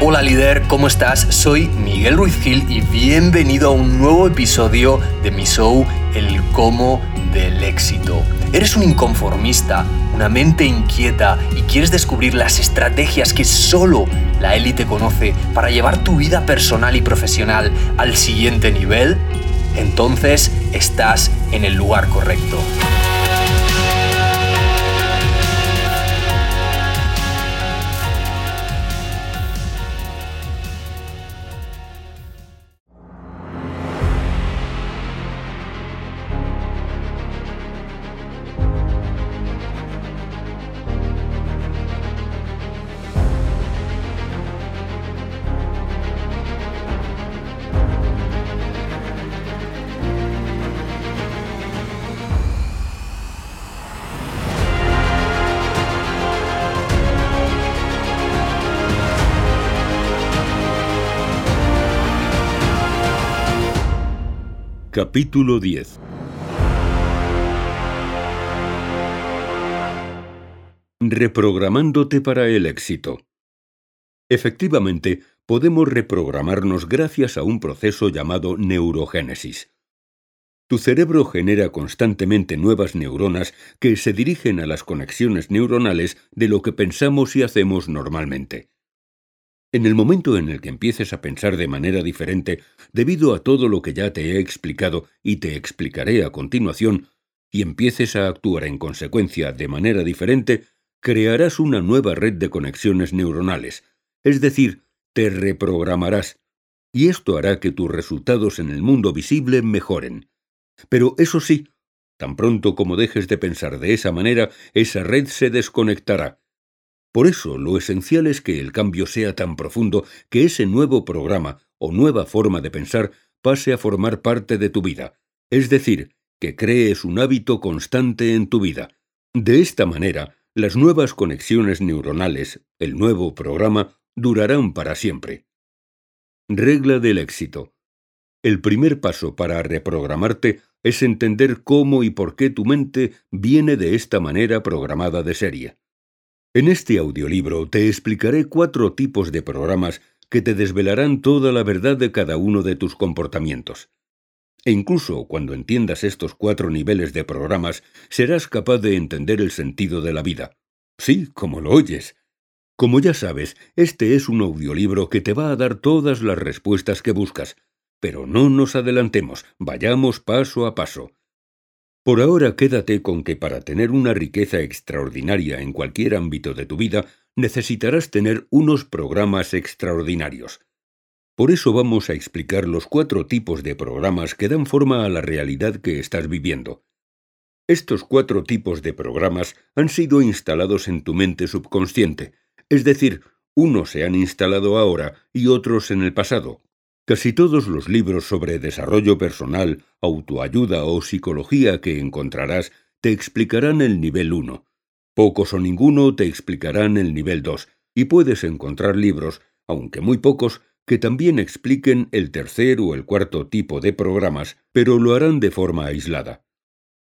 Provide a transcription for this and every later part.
Hola líder, ¿cómo estás? Soy Miguel Ruiz Gil y bienvenido a un nuevo episodio de mi show El cómo del éxito. ¿Eres un inconformista, una mente inquieta y quieres descubrir las estrategias que solo la élite conoce para llevar tu vida personal y profesional al siguiente nivel? Entonces estás en el lugar correcto. Capítulo 10 Reprogramándote para el éxito. Efectivamente, podemos reprogramarnos gracias a un proceso llamado neurogénesis. Tu cerebro genera constantemente nuevas neuronas que se dirigen a las conexiones neuronales de lo que pensamos y hacemos normalmente. En el momento en el que empieces a pensar de manera diferente, debido a todo lo que ya te he explicado y te explicaré a continuación, y empieces a actuar en consecuencia de manera diferente, crearás una nueva red de conexiones neuronales, es decir, te reprogramarás, y esto hará que tus resultados en el mundo visible mejoren. Pero eso sí, tan pronto como dejes de pensar de esa manera, esa red se desconectará, por eso lo esencial es que el cambio sea tan profundo que ese nuevo programa o nueva forma de pensar pase a formar parte de tu vida, es decir, que crees un hábito constante en tu vida. De esta manera, las nuevas conexiones neuronales, el nuevo programa, durarán para siempre. Regla del éxito. El primer paso para reprogramarte es entender cómo y por qué tu mente viene de esta manera programada de serie. En este audiolibro te explicaré cuatro tipos de programas que te desvelarán toda la verdad de cada uno de tus comportamientos. E incluso cuando entiendas estos cuatro niveles de programas, serás capaz de entender el sentido de la vida. Sí, como lo oyes. Como ya sabes, este es un audiolibro que te va a dar todas las respuestas que buscas. Pero no nos adelantemos, vayamos paso a paso. Por ahora quédate con que para tener una riqueza extraordinaria en cualquier ámbito de tu vida, necesitarás tener unos programas extraordinarios. Por eso vamos a explicar los cuatro tipos de programas que dan forma a la realidad que estás viviendo. Estos cuatro tipos de programas han sido instalados en tu mente subconsciente, es decir, unos se han instalado ahora y otros en el pasado, Casi todos los libros sobre desarrollo personal, autoayuda o psicología que encontrarás te explicarán el nivel 1. Pocos o ninguno te explicarán el nivel 2, y puedes encontrar libros, aunque muy pocos, que también expliquen el tercer o el cuarto tipo de programas, pero lo harán de forma aislada.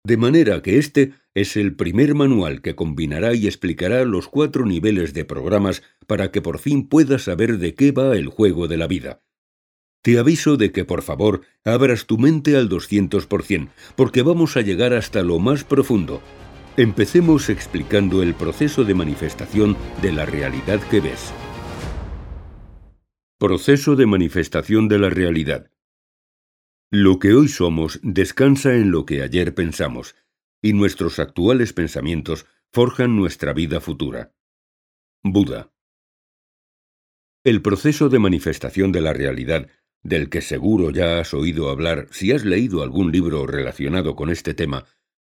De manera que este es el primer manual que combinará y explicará los cuatro niveles de programas para que por fin puedas saber de qué va el juego de la vida. Te aviso de que por favor abras tu mente al 200%, porque vamos a llegar hasta lo más profundo. Empecemos explicando el proceso de manifestación de la realidad que ves. Proceso de manifestación de la realidad. Lo que hoy somos descansa en lo que ayer pensamos, y nuestros actuales pensamientos forjan nuestra vida futura. Buda. El proceso de manifestación de la realidad del que seguro ya has oído hablar si has leído algún libro relacionado con este tema,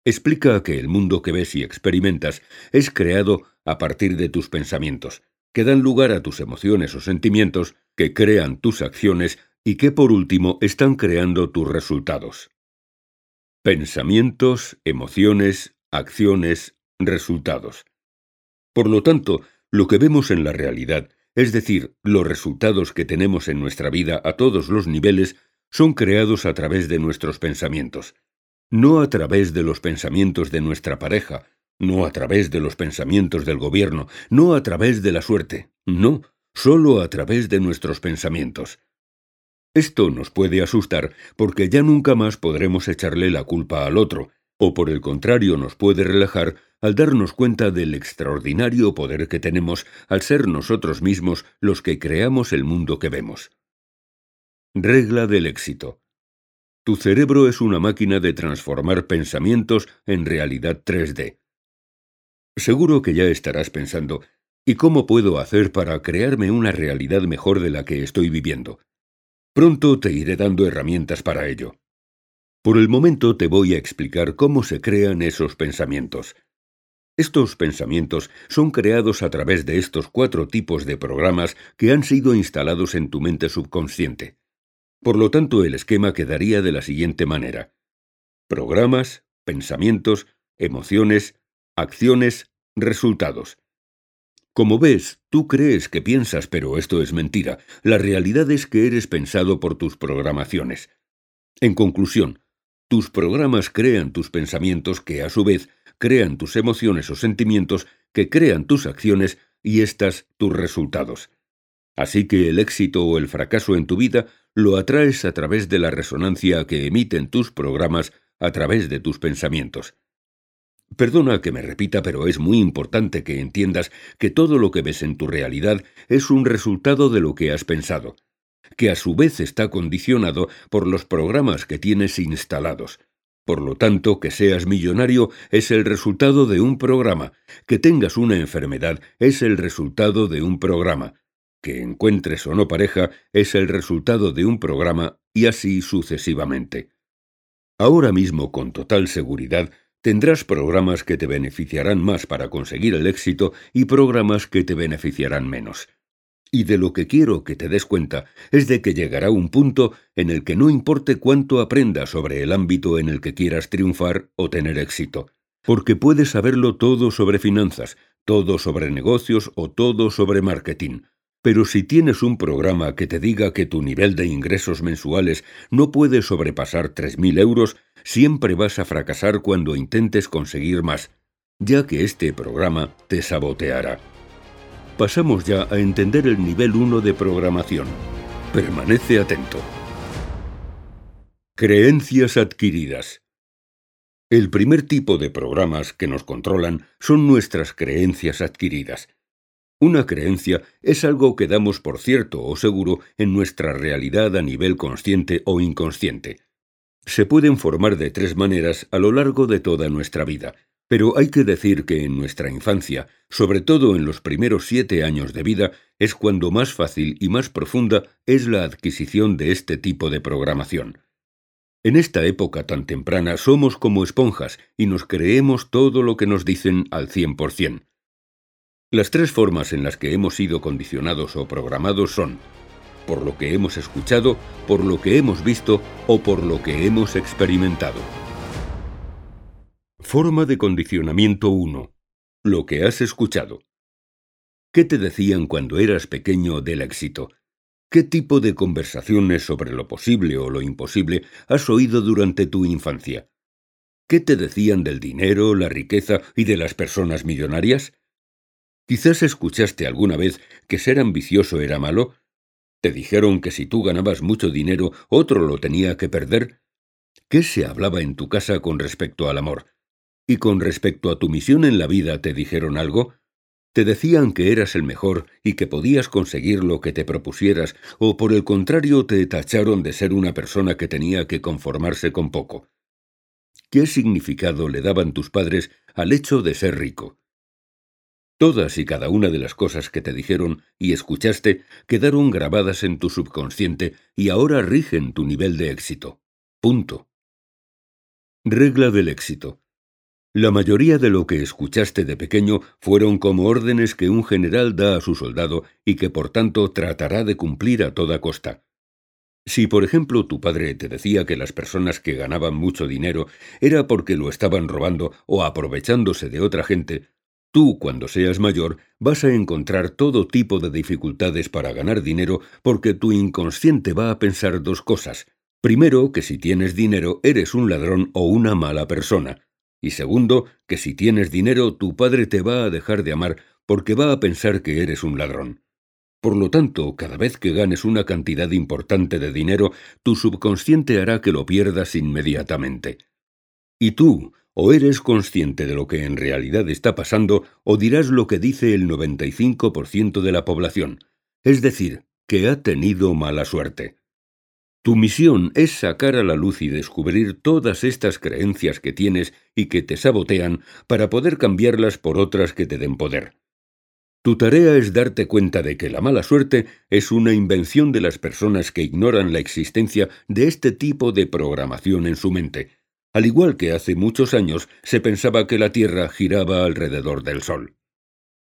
explica que el mundo que ves y experimentas es creado a partir de tus pensamientos, que dan lugar a tus emociones o sentimientos, que crean tus acciones y que por último están creando tus resultados. Pensamientos, emociones, acciones, resultados. Por lo tanto, lo que vemos en la realidad es decir, los resultados que tenemos en nuestra vida a todos los niveles son creados a través de nuestros pensamientos, no a través de los pensamientos de nuestra pareja, no a través de los pensamientos del gobierno, no a través de la suerte, no, solo a través de nuestros pensamientos. Esto nos puede asustar porque ya nunca más podremos echarle la culpa al otro, o por el contrario nos puede relajar al darnos cuenta del extraordinario poder que tenemos al ser nosotros mismos los que creamos el mundo que vemos. Regla del éxito. Tu cerebro es una máquina de transformar pensamientos en realidad 3D. Seguro que ya estarás pensando, ¿y cómo puedo hacer para crearme una realidad mejor de la que estoy viviendo? Pronto te iré dando herramientas para ello. Por el momento te voy a explicar cómo se crean esos pensamientos. Estos pensamientos son creados a través de estos cuatro tipos de programas que han sido instalados en tu mente subconsciente. Por lo tanto, el esquema quedaría de la siguiente manera. Programas, pensamientos, emociones, acciones, resultados. Como ves, tú crees que piensas, pero esto es mentira. La realidad es que eres pensado por tus programaciones. En conclusión, tus programas crean tus pensamientos que a su vez crean tus emociones o sentimientos que crean tus acciones y éstas tus resultados. Así que el éxito o el fracaso en tu vida lo atraes a través de la resonancia que emiten tus programas a través de tus pensamientos. Perdona que me repita, pero es muy importante que entiendas que todo lo que ves en tu realidad es un resultado de lo que has pensado, que a su vez está condicionado por los programas que tienes instalados. Por lo tanto, que seas millonario es el resultado de un programa, que tengas una enfermedad es el resultado de un programa, que encuentres o no pareja es el resultado de un programa y así sucesivamente. Ahora mismo, con total seguridad, tendrás programas que te beneficiarán más para conseguir el éxito y programas que te beneficiarán menos. Y de lo que quiero que te des cuenta es de que llegará un punto en el que no importe cuánto aprendas sobre el ámbito en el que quieras triunfar o tener éxito, porque puedes saberlo todo sobre finanzas, todo sobre negocios o todo sobre marketing, pero si tienes un programa que te diga que tu nivel de ingresos mensuales no puede sobrepasar 3.000 euros, siempre vas a fracasar cuando intentes conseguir más, ya que este programa te saboteará. Pasamos ya a entender el nivel 1 de programación. Permanece atento. Creencias adquiridas. El primer tipo de programas que nos controlan son nuestras creencias adquiridas. Una creencia es algo que damos por cierto o seguro en nuestra realidad a nivel consciente o inconsciente. Se pueden formar de tres maneras a lo largo de toda nuestra vida, pero hay que decir que en nuestra infancia, sobre todo en los primeros siete años de vida, es cuando más fácil y más profunda es la adquisición de este tipo de programación. En esta época tan temprana somos como esponjas y nos creemos todo lo que nos dicen al cien por cien. Las tres formas en las que hemos sido condicionados o programados son por lo que hemos escuchado, por lo que hemos visto o por lo que hemos experimentado. Forma de condicionamiento 1. Lo que has escuchado. ¿Qué te decían cuando eras pequeño del éxito? ¿Qué tipo de conversaciones sobre lo posible o lo imposible has oído durante tu infancia? ¿Qué te decían del dinero, la riqueza y de las personas millonarias? Quizás escuchaste alguna vez que ser ambicioso era malo. ¿Te dijeron que si tú ganabas mucho dinero otro lo tenía que perder? ¿Qué se hablaba en tu casa con respecto al amor? ¿Y con respecto a tu misión en la vida te dijeron algo? ¿Te decían que eras el mejor y que podías conseguir lo que te propusieras, o por el contrario te tacharon de ser una persona que tenía que conformarse con poco? ¿Qué significado le daban tus padres al hecho de ser rico? Todas y cada una de las cosas que te dijeron y escuchaste quedaron grabadas en tu subconsciente y ahora rigen tu nivel de éxito. Punto. Regla del éxito. La mayoría de lo que escuchaste de pequeño fueron como órdenes que un general da a su soldado y que por tanto tratará de cumplir a toda costa. Si, por ejemplo, tu padre te decía que las personas que ganaban mucho dinero era porque lo estaban robando o aprovechándose de otra gente, Tú, cuando seas mayor, vas a encontrar todo tipo de dificultades para ganar dinero porque tu inconsciente va a pensar dos cosas. Primero, que si tienes dinero eres un ladrón o una mala persona. Y segundo, que si tienes dinero tu padre te va a dejar de amar porque va a pensar que eres un ladrón. Por lo tanto, cada vez que ganes una cantidad importante de dinero, tu subconsciente hará que lo pierdas inmediatamente. Y tú, o eres consciente de lo que en realidad está pasando, o dirás lo que dice el 95% de la población, es decir, que ha tenido mala suerte. Tu misión es sacar a la luz y descubrir todas estas creencias que tienes y que te sabotean para poder cambiarlas por otras que te den poder. Tu tarea es darte cuenta de que la mala suerte es una invención de las personas que ignoran la existencia de este tipo de programación en su mente, al igual que hace muchos años se pensaba que la Tierra giraba alrededor del Sol.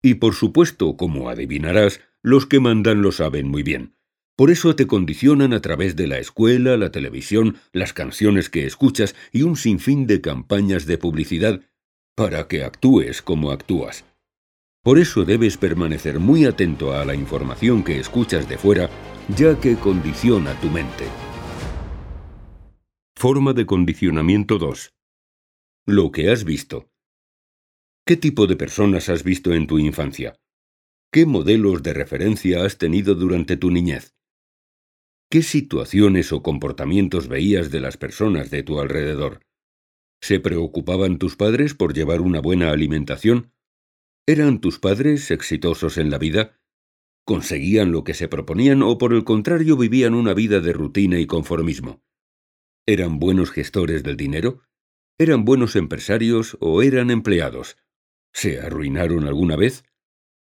Y por supuesto, como adivinarás, los que mandan lo saben muy bien. Por eso te condicionan a través de la escuela, la televisión, las canciones que escuchas y un sinfín de campañas de publicidad para que actúes como actúas. Por eso debes permanecer muy atento a la información que escuchas de fuera, ya que condiciona tu mente. Forma de condicionamiento 2. Lo que has visto. ¿Qué tipo de personas has visto en tu infancia? ¿Qué modelos de referencia has tenido durante tu niñez? ¿Qué situaciones o comportamientos veías de las personas de tu alrededor? ¿Se preocupaban tus padres por llevar una buena alimentación? ¿Eran tus padres exitosos en la vida? ¿Conseguían lo que se proponían o por el contrario vivían una vida de rutina y conformismo? ¿Eran buenos gestores del dinero? ¿Eran buenos empresarios o eran empleados? ¿Se arruinaron alguna vez?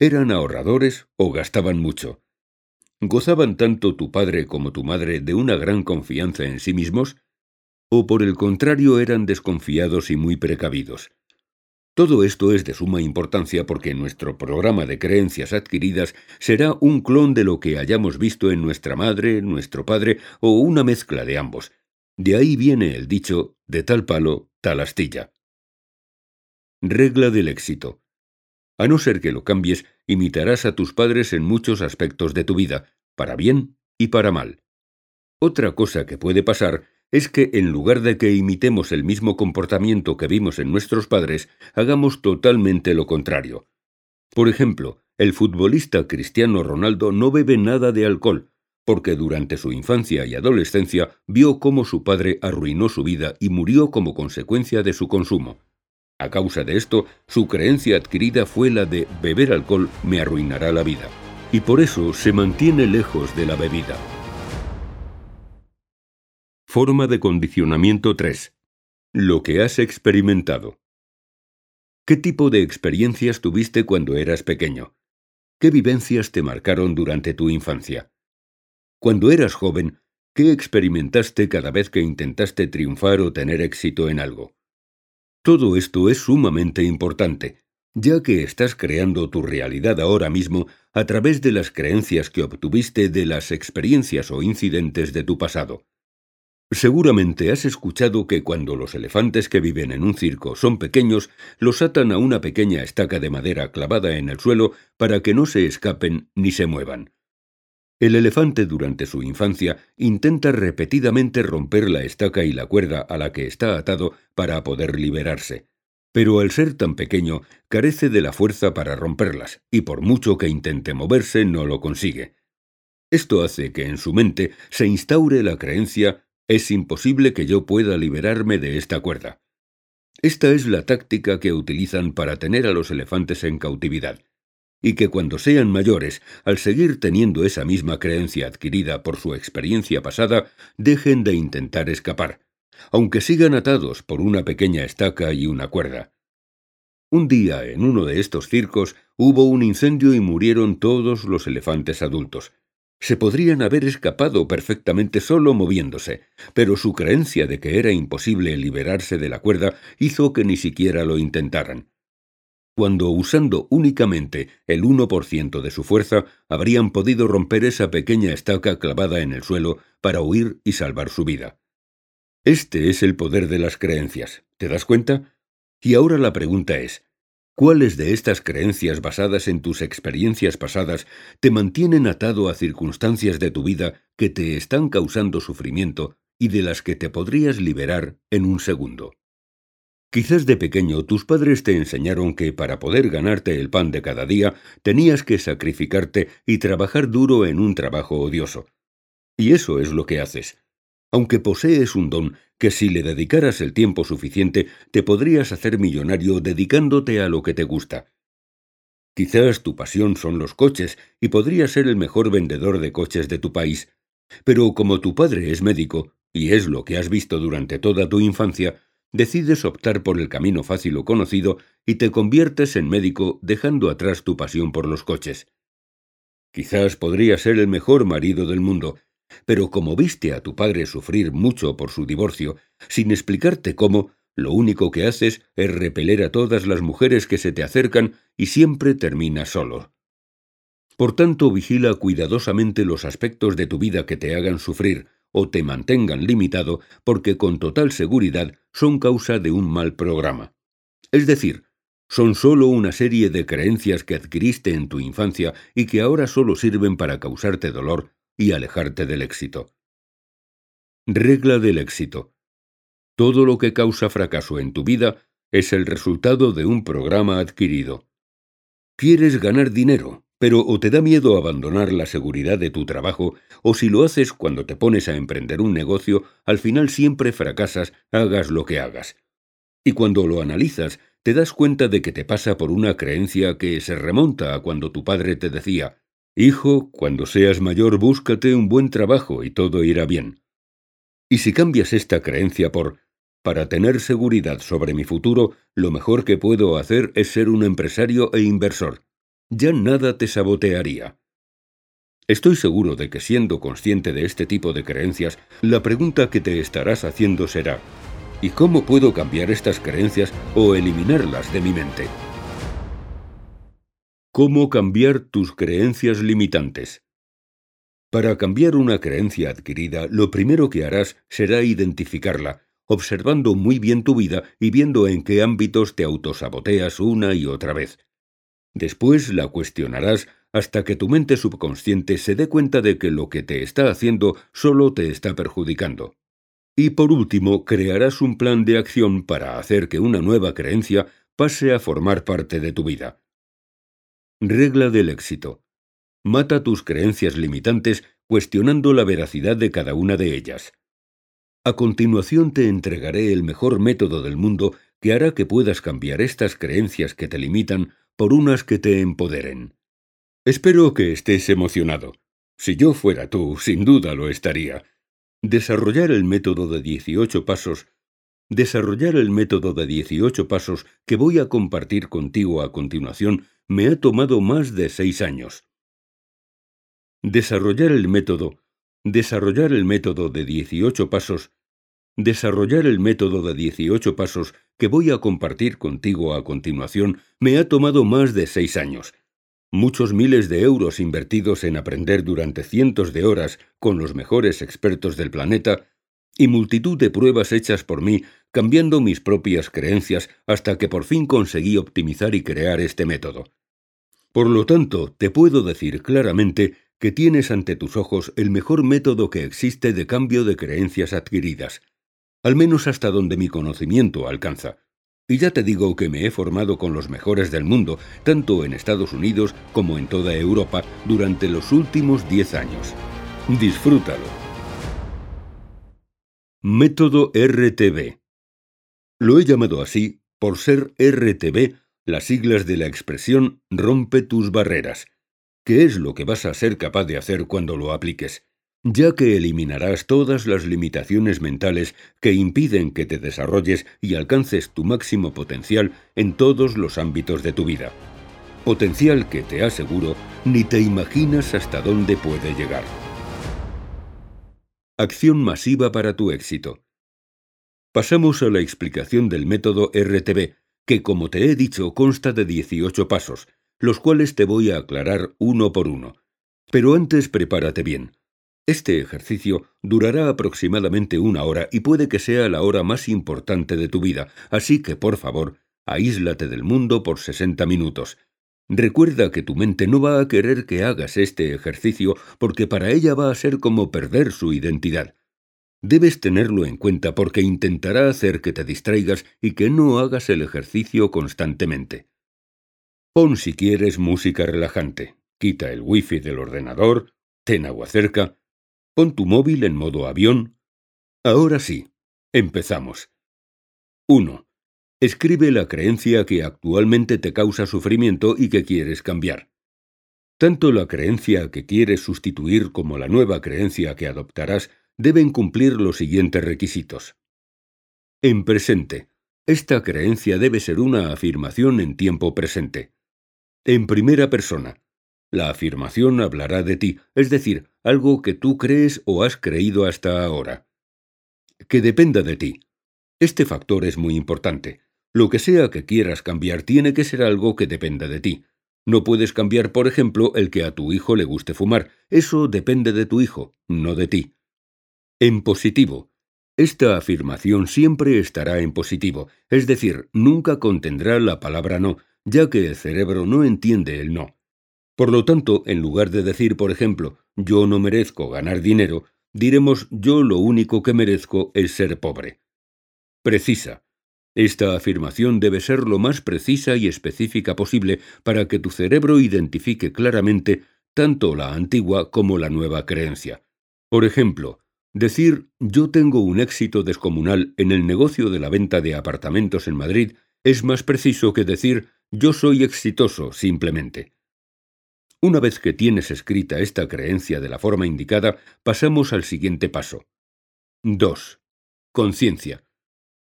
¿Eran ahorradores o gastaban mucho? ¿Gozaban tanto tu padre como tu madre de una gran confianza en sí mismos? ¿O por el contrario eran desconfiados y muy precavidos? Todo esto es de suma importancia porque nuestro programa de creencias adquiridas será un clon de lo que hayamos visto en nuestra madre, nuestro padre o una mezcla de ambos. De ahí viene el dicho de tal palo, tal astilla. Regla del éxito. A no ser que lo cambies, imitarás a tus padres en muchos aspectos de tu vida, para bien y para mal. Otra cosa que puede pasar es que en lugar de que imitemos el mismo comportamiento que vimos en nuestros padres, hagamos totalmente lo contrario. Por ejemplo, el futbolista Cristiano Ronaldo no bebe nada de alcohol, porque durante su infancia y adolescencia vio cómo su padre arruinó su vida y murió como consecuencia de su consumo. A causa de esto, su creencia adquirida fue la de beber alcohol me arruinará la vida, y por eso se mantiene lejos de la bebida. Forma de condicionamiento 3. Lo que has experimentado. ¿Qué tipo de experiencias tuviste cuando eras pequeño? ¿Qué vivencias te marcaron durante tu infancia? Cuando eras joven, ¿qué experimentaste cada vez que intentaste triunfar o tener éxito en algo? Todo esto es sumamente importante, ya que estás creando tu realidad ahora mismo a través de las creencias que obtuviste de las experiencias o incidentes de tu pasado. Seguramente has escuchado que cuando los elefantes que viven en un circo son pequeños, los atan a una pequeña estaca de madera clavada en el suelo para que no se escapen ni se muevan. El elefante durante su infancia intenta repetidamente romper la estaca y la cuerda a la que está atado para poder liberarse, pero al ser tan pequeño carece de la fuerza para romperlas, y por mucho que intente moverse no lo consigue. Esto hace que en su mente se instaure la creencia es imposible que yo pueda liberarme de esta cuerda. Esta es la táctica que utilizan para tener a los elefantes en cautividad, y que cuando sean mayores, al seguir teniendo esa misma creencia adquirida por su experiencia pasada, dejen de intentar escapar, aunque sigan atados por una pequeña estaca y una cuerda. Un día, en uno de estos circos, hubo un incendio y murieron todos los elefantes adultos, se podrían haber escapado perfectamente solo moviéndose, pero su creencia de que era imposible liberarse de la cuerda hizo que ni siquiera lo intentaran. Cuando usando únicamente el 1% de su fuerza habrían podido romper esa pequeña estaca clavada en el suelo para huir y salvar su vida. Este es el poder de las creencias, ¿te das cuenta? Y ahora la pregunta es, ¿Cuáles de estas creencias basadas en tus experiencias pasadas te mantienen atado a circunstancias de tu vida que te están causando sufrimiento y de las que te podrías liberar en un segundo? Quizás de pequeño tus padres te enseñaron que para poder ganarte el pan de cada día tenías que sacrificarte y trabajar duro en un trabajo odioso. Y eso es lo que haces. Aunque posees un don que si le dedicaras el tiempo suficiente te podrías hacer millonario dedicándote a lo que te gusta. Quizás tu pasión son los coches y podrías ser el mejor vendedor de coches de tu país. Pero como tu padre es médico, y es lo que has visto durante toda tu infancia, decides optar por el camino fácil o conocido y te conviertes en médico dejando atrás tu pasión por los coches. Quizás podrías ser el mejor marido del mundo, pero como viste a tu padre sufrir mucho por su divorcio, sin explicarte cómo, lo único que haces es repeler a todas las mujeres que se te acercan y siempre terminas solo. Por tanto, vigila cuidadosamente los aspectos de tu vida que te hagan sufrir o te mantengan limitado porque con total seguridad son causa de un mal programa. Es decir, son sólo una serie de creencias que adquiriste en tu infancia y que ahora sólo sirven para causarte dolor y alejarte del éxito. Regla del éxito. Todo lo que causa fracaso en tu vida es el resultado de un programa adquirido. Quieres ganar dinero, pero o te da miedo abandonar la seguridad de tu trabajo, o si lo haces cuando te pones a emprender un negocio, al final siempre fracasas, hagas lo que hagas. Y cuando lo analizas, te das cuenta de que te pasa por una creencia que se remonta a cuando tu padre te decía, Hijo, cuando seas mayor búscate un buen trabajo y todo irá bien. Y si cambias esta creencia por para tener seguridad sobre mi futuro, lo mejor que puedo hacer es ser un empresario e inversor. Ya nada te sabotearía. Estoy seguro de que siendo consciente de este tipo de creencias, la pregunta que te estarás haciendo será, ¿y cómo puedo cambiar estas creencias o eliminarlas de mi mente? ¿Cómo cambiar tus creencias limitantes? Para cambiar una creencia adquirida, lo primero que harás será identificarla, observando muy bien tu vida y viendo en qué ámbitos te autosaboteas una y otra vez. Después la cuestionarás hasta que tu mente subconsciente se dé cuenta de que lo que te está haciendo solo te está perjudicando. Y por último, crearás un plan de acción para hacer que una nueva creencia pase a formar parte de tu vida. Regla del éxito. Mata tus creencias limitantes cuestionando la veracidad de cada una de ellas. A continuación te entregaré el mejor método del mundo que hará que puedas cambiar estas creencias que te limitan por unas que te empoderen. Espero que estés emocionado. Si yo fuera tú, sin duda lo estaría. Desarrollar el método de 18 pasos Desarrollar el método de 18 pasos que voy a compartir contigo a continuación me ha tomado más de seis años. Desarrollar el método, desarrollar el método de 18 pasos, desarrollar el método de 18 pasos que voy a compartir contigo a continuación me ha tomado más de seis años. Muchos miles de euros invertidos en aprender durante cientos de horas con los mejores expertos del planeta y multitud de pruebas hechas por mí cambiando mis propias creencias hasta que por fin conseguí optimizar y crear este método. Por lo tanto, te puedo decir claramente que tienes ante tus ojos el mejor método que existe de cambio de creencias adquiridas, al menos hasta donde mi conocimiento alcanza. Y ya te digo que me he formado con los mejores del mundo, tanto en Estados Unidos como en toda Europa, durante los últimos diez años. Disfrútalo. Método RTB. Lo he llamado así por ser RTB las siglas de la expresión rompe tus barreras, que es lo que vas a ser capaz de hacer cuando lo apliques, ya que eliminarás todas las limitaciones mentales que impiden que te desarrolles y alcances tu máximo potencial en todos los ámbitos de tu vida. Potencial que te aseguro ni te imaginas hasta dónde puede llegar. Acción masiva para tu éxito. Pasamos a la explicación del método RTB, que como te he dicho consta de 18 pasos, los cuales te voy a aclarar uno por uno. Pero antes prepárate bien. Este ejercicio durará aproximadamente una hora y puede que sea la hora más importante de tu vida, así que por favor, aíslate del mundo por 60 minutos. Recuerda que tu mente no va a querer que hagas este ejercicio porque para ella va a ser como perder su identidad. Debes tenerlo en cuenta porque intentará hacer que te distraigas y que no hagas el ejercicio constantemente. Pon si quieres música relajante, quita el wifi del ordenador, ten agua cerca, pon tu móvil en modo avión. Ahora sí, empezamos. 1. Escribe la creencia que actualmente te causa sufrimiento y que quieres cambiar. Tanto la creencia que quieres sustituir como la nueva creencia que adoptarás deben cumplir los siguientes requisitos. En presente. Esta creencia debe ser una afirmación en tiempo presente. En primera persona. La afirmación hablará de ti, es decir, algo que tú crees o has creído hasta ahora. Que dependa de ti. Este factor es muy importante. Lo que sea que quieras cambiar tiene que ser algo que dependa de ti. No puedes cambiar, por ejemplo, el que a tu hijo le guste fumar. Eso depende de tu hijo, no de ti. En positivo. Esta afirmación siempre estará en positivo, es decir, nunca contendrá la palabra no, ya que el cerebro no entiende el no. Por lo tanto, en lugar de decir, por ejemplo, yo no merezco ganar dinero, diremos yo lo único que merezco es ser pobre. Precisa. Esta afirmación debe ser lo más precisa y específica posible para que tu cerebro identifique claramente tanto la antigua como la nueva creencia. Por ejemplo, Decir yo tengo un éxito descomunal en el negocio de la venta de apartamentos en Madrid es más preciso que decir yo soy exitoso simplemente. Una vez que tienes escrita esta creencia de la forma indicada, pasamos al siguiente paso. 2. Conciencia.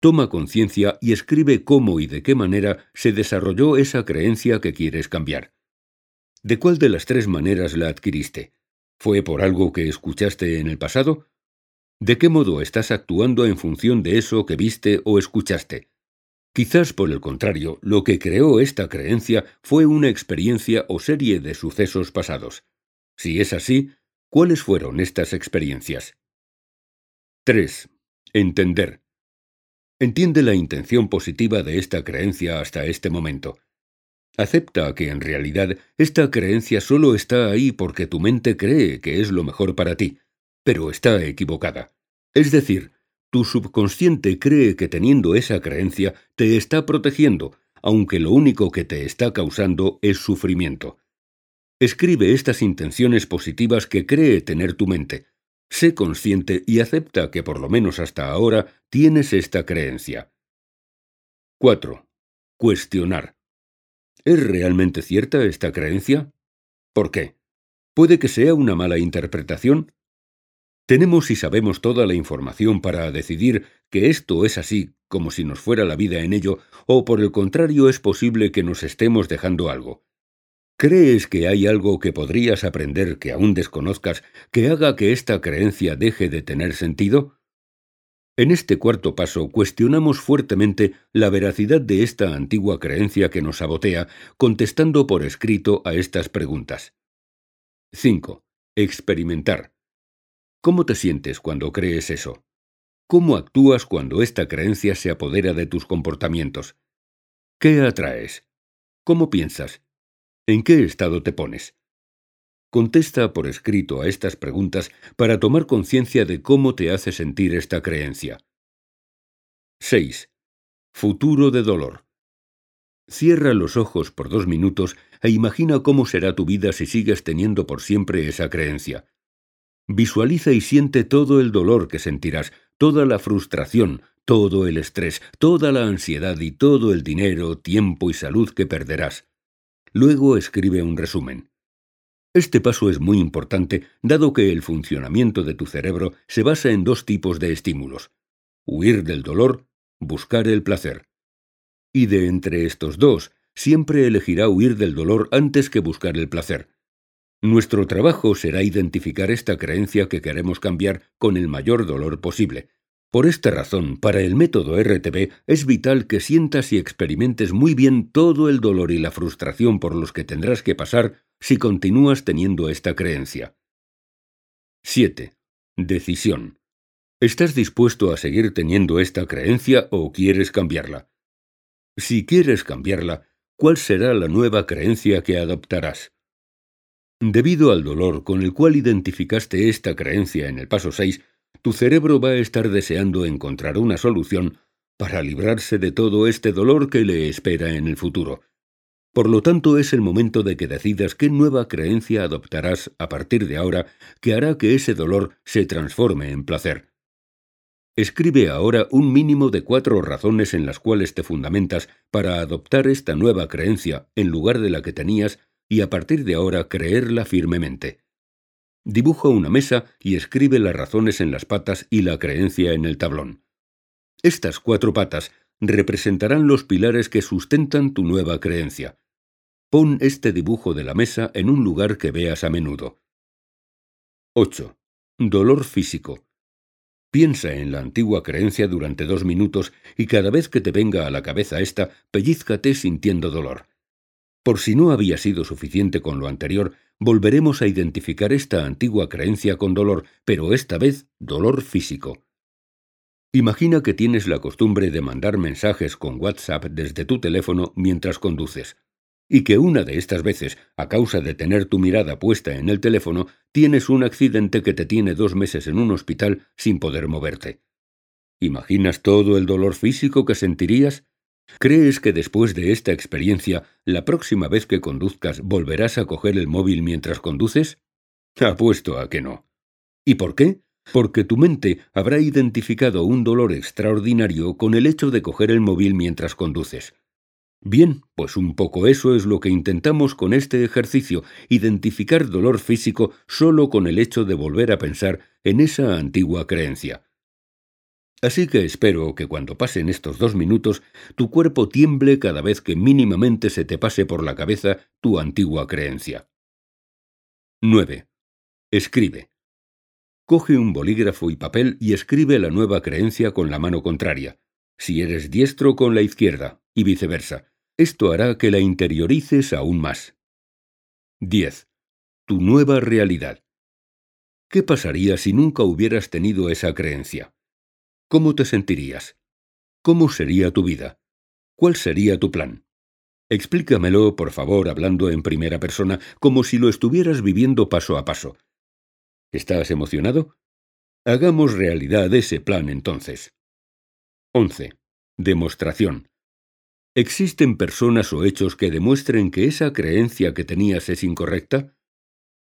Toma conciencia y escribe cómo y de qué manera se desarrolló esa creencia que quieres cambiar. ¿De cuál de las tres maneras la adquiriste? ¿Fue por algo que escuchaste en el pasado? ¿De qué modo estás actuando en función de eso que viste o escuchaste? Quizás, por el contrario, lo que creó esta creencia fue una experiencia o serie de sucesos pasados. Si es así, ¿cuáles fueron estas experiencias? 3. Entender. Entiende la intención positiva de esta creencia hasta este momento. Acepta que en realidad esta creencia solo está ahí porque tu mente cree que es lo mejor para ti pero está equivocada. Es decir, tu subconsciente cree que teniendo esa creencia te está protegiendo, aunque lo único que te está causando es sufrimiento. Escribe estas intenciones positivas que cree tener tu mente. Sé consciente y acepta que por lo menos hasta ahora tienes esta creencia. 4. Cuestionar. ¿Es realmente cierta esta creencia? ¿Por qué? ¿Puede que sea una mala interpretación? Tenemos y sabemos toda la información para decidir que esto es así, como si nos fuera la vida en ello, o por el contrario es posible que nos estemos dejando algo. ¿Crees que hay algo que podrías aprender que aún desconozcas que haga que esta creencia deje de tener sentido? En este cuarto paso cuestionamos fuertemente la veracidad de esta antigua creencia que nos sabotea, contestando por escrito a estas preguntas. 5. Experimentar. ¿Cómo te sientes cuando crees eso? ¿Cómo actúas cuando esta creencia se apodera de tus comportamientos? ¿Qué atraes? ¿Cómo piensas? ¿En qué estado te pones? Contesta por escrito a estas preguntas para tomar conciencia de cómo te hace sentir esta creencia. 6. Futuro de dolor. Cierra los ojos por dos minutos e imagina cómo será tu vida si sigues teniendo por siempre esa creencia. Visualiza y siente todo el dolor que sentirás, toda la frustración, todo el estrés, toda la ansiedad y todo el dinero, tiempo y salud que perderás. Luego escribe un resumen. Este paso es muy importante, dado que el funcionamiento de tu cerebro se basa en dos tipos de estímulos. Huir del dolor, buscar el placer. Y de entre estos dos, siempre elegirá huir del dolor antes que buscar el placer. Nuestro trabajo será identificar esta creencia que queremos cambiar con el mayor dolor posible. Por esta razón, para el método RTB es vital que sientas y experimentes muy bien todo el dolor y la frustración por los que tendrás que pasar si continúas teniendo esta creencia. 7. Decisión. ¿Estás dispuesto a seguir teniendo esta creencia o quieres cambiarla? Si quieres cambiarla, ¿cuál será la nueva creencia que adoptarás? Debido al dolor con el cual identificaste esta creencia en el paso 6, tu cerebro va a estar deseando encontrar una solución para librarse de todo este dolor que le espera en el futuro. Por lo tanto, es el momento de que decidas qué nueva creencia adoptarás a partir de ahora que hará que ese dolor se transforme en placer. Escribe ahora un mínimo de cuatro razones en las cuales te fundamentas para adoptar esta nueva creencia en lugar de la que tenías y a partir de ahora creerla firmemente. Dibuja una mesa y escribe las razones en las patas y la creencia en el tablón. Estas cuatro patas representarán los pilares que sustentan tu nueva creencia. Pon este dibujo de la mesa en un lugar que veas a menudo. 8. Dolor físico. Piensa en la antigua creencia durante dos minutos y cada vez que te venga a la cabeza esta, pellízcate sintiendo dolor. Por si no había sido suficiente con lo anterior, volveremos a identificar esta antigua creencia con dolor, pero esta vez dolor físico. Imagina que tienes la costumbre de mandar mensajes con WhatsApp desde tu teléfono mientras conduces y que una de estas veces, a causa de tener tu mirada puesta en el teléfono, tienes un accidente que te tiene dos meses en un hospital sin poder moverte. ¿Imaginas todo el dolor físico que sentirías? ¿Crees que después de esta experiencia, la próxima vez que conduzcas volverás a coger el móvil mientras conduces? Apuesto a que no. ¿Y por qué? Porque tu mente habrá identificado un dolor extraordinario con el hecho de coger el móvil mientras conduces. Bien, pues un poco eso es lo que intentamos con este ejercicio, identificar dolor físico solo con el hecho de volver a pensar en esa antigua creencia. Así que espero que cuando pasen estos dos minutos tu cuerpo tiemble cada vez que mínimamente se te pase por la cabeza tu antigua creencia. 9. Escribe. Coge un bolígrafo y papel y escribe la nueva creencia con la mano contraria. Si eres diestro con la izquierda, y viceversa. Esto hará que la interiorices aún más. 10. Tu nueva realidad. ¿Qué pasaría si nunca hubieras tenido esa creencia? ¿Cómo te sentirías? ¿Cómo sería tu vida? ¿Cuál sería tu plan? Explícamelo, por favor, hablando en primera persona, como si lo estuvieras viviendo paso a paso. ¿Estás emocionado? Hagamos realidad ese plan entonces. 11. Demostración. ¿Existen personas o hechos que demuestren que esa creencia que tenías es incorrecta?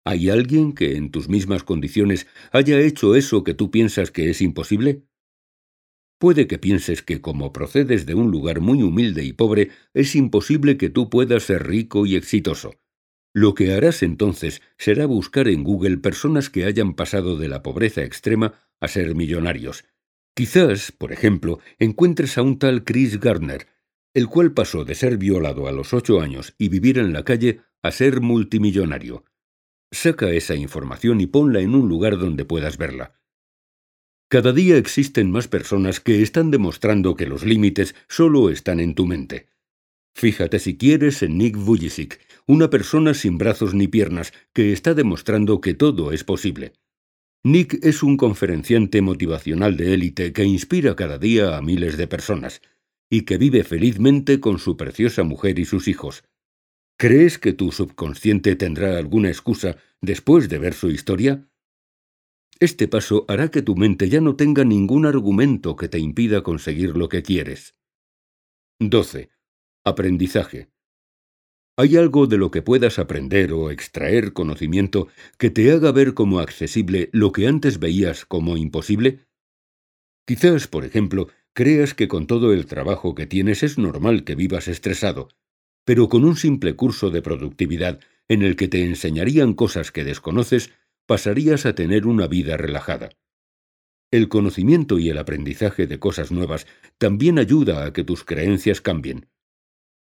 ¿Hay alguien que en tus mismas condiciones haya hecho eso que tú piensas que es imposible? Puede que pienses que como procedes de un lugar muy humilde y pobre, es imposible que tú puedas ser rico y exitoso. Lo que harás entonces será buscar en Google personas que hayan pasado de la pobreza extrema a ser millonarios. Quizás, por ejemplo, encuentres a un tal Chris Gardner, el cual pasó de ser violado a los ocho años y vivir en la calle a ser multimillonario. Saca esa información y ponla en un lugar donde puedas verla. Cada día existen más personas que están demostrando que los límites solo están en tu mente. Fíjate si quieres en Nick Vujicic, una persona sin brazos ni piernas que está demostrando que todo es posible. Nick es un conferenciante motivacional de élite que inspira cada día a miles de personas y que vive felizmente con su preciosa mujer y sus hijos. ¿Crees que tu subconsciente tendrá alguna excusa después de ver su historia? Este paso hará que tu mente ya no tenga ningún argumento que te impida conseguir lo que quieres. 12. Aprendizaje. ¿Hay algo de lo que puedas aprender o extraer conocimiento que te haga ver como accesible lo que antes veías como imposible? Quizás, por ejemplo, creas que con todo el trabajo que tienes es normal que vivas estresado, pero con un simple curso de productividad en el que te enseñarían cosas que desconoces, pasarías a tener una vida relajada. El conocimiento y el aprendizaje de cosas nuevas también ayuda a que tus creencias cambien.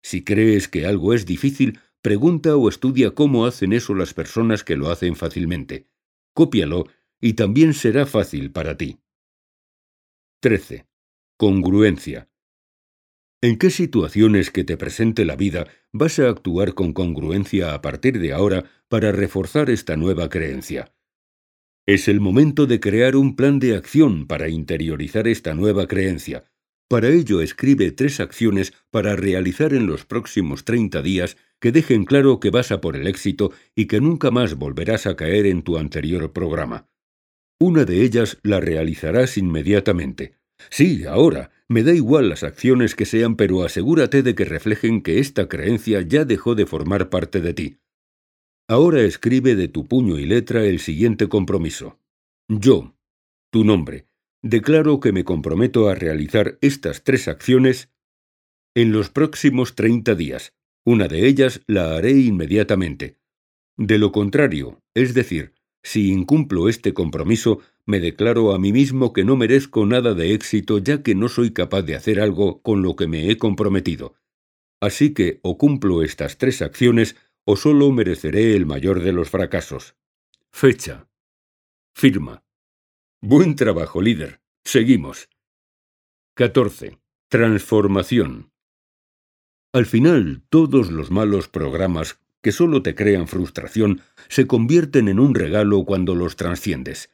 Si crees que algo es difícil, pregunta o estudia cómo hacen eso las personas que lo hacen fácilmente. Cópialo y también será fácil para ti. 13. Congruencia. ¿En qué situaciones que te presente la vida vas a actuar con congruencia a partir de ahora para reforzar esta nueva creencia? Es el momento de crear un plan de acción para interiorizar esta nueva creencia. Para ello escribe tres acciones para realizar en los próximos 30 días que dejen claro que vas a por el éxito y que nunca más volverás a caer en tu anterior programa. Una de ellas la realizarás inmediatamente. Sí, ahora. Me da igual las acciones que sean, pero asegúrate de que reflejen que esta creencia ya dejó de formar parte de ti. Ahora escribe de tu puño y letra el siguiente compromiso. Yo, tu nombre, declaro que me comprometo a realizar estas tres acciones en los próximos treinta días. Una de ellas la haré inmediatamente. De lo contrario, es decir, si incumplo este compromiso, me declaro a mí mismo que no merezco nada de éxito ya que no soy capaz de hacer algo con lo que me he comprometido. Así que o cumplo estas tres acciones o solo mereceré el mayor de los fracasos. Fecha. Firma. Buen trabajo, líder. Seguimos. 14. Transformación. Al final, todos los malos programas que solo te crean frustración, se convierten en un regalo cuando los transciendes.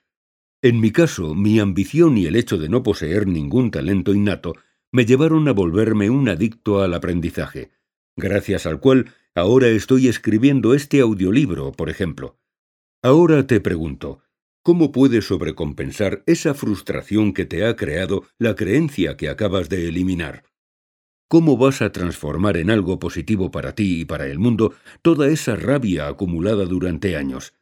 En mi caso, mi ambición y el hecho de no poseer ningún talento innato me llevaron a volverme un adicto al aprendizaje, gracias al cual ahora estoy escribiendo este audiolibro, por ejemplo. Ahora te pregunto, ¿cómo puedes sobrecompensar esa frustración que te ha creado la creencia que acabas de eliminar? ¿Cómo vas a transformar en algo positivo para ti y para el mundo toda esa rabia acumulada durante años?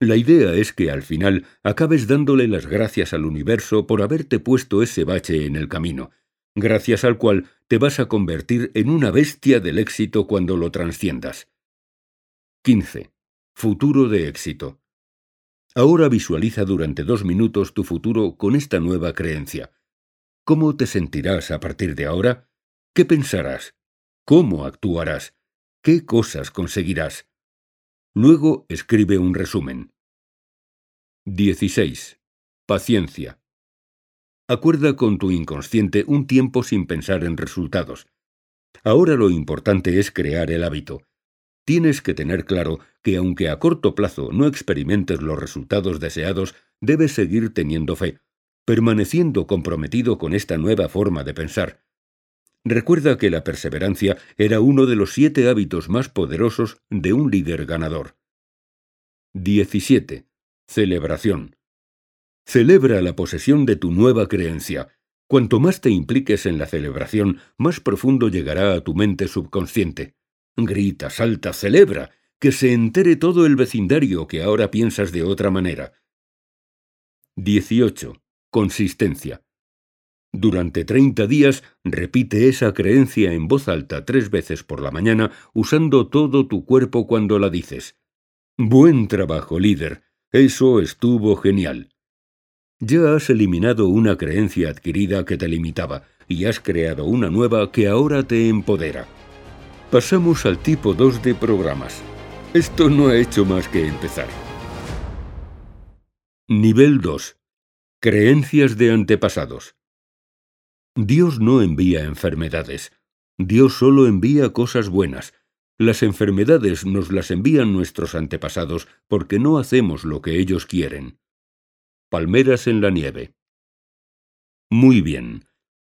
La idea es que al final acabes dándole las gracias al universo por haberte puesto ese bache en el camino, gracias al cual te vas a convertir en una bestia del éxito cuando lo transciendas. 15. Futuro de éxito. Ahora visualiza durante dos minutos tu futuro con esta nueva creencia. ¿Cómo te sentirás a partir de ahora? ¿Qué pensarás? ¿Cómo actuarás? ¿Qué cosas conseguirás? Luego escribe un resumen. 16. Paciencia. Acuerda con tu inconsciente un tiempo sin pensar en resultados. Ahora lo importante es crear el hábito. Tienes que tener claro que aunque a corto plazo no experimentes los resultados deseados, debes seguir teniendo fe, permaneciendo comprometido con esta nueva forma de pensar. Recuerda que la perseverancia era uno de los siete hábitos más poderosos de un líder ganador. 17. Celebración. Celebra la posesión de tu nueva creencia. Cuanto más te impliques en la celebración, más profundo llegará a tu mente subconsciente. Grita, salta, celebra, que se entere todo el vecindario que ahora piensas de otra manera. 18. Consistencia. Durante treinta días repite esa creencia en voz alta tres veces por la mañana usando todo tu cuerpo cuando la dices. Buen trabajo, líder. Eso estuvo genial. Ya has eliminado una creencia adquirida que te limitaba y has creado una nueva que ahora te empodera. Pasamos al tipo 2 de programas. Esto no ha hecho más que empezar. Nivel 2. Creencias de antepasados. Dios no envía enfermedades. Dios solo envía cosas buenas. Las enfermedades nos las envían nuestros antepasados porque no hacemos lo que ellos quieren. Palmeras en la nieve. Muy bien.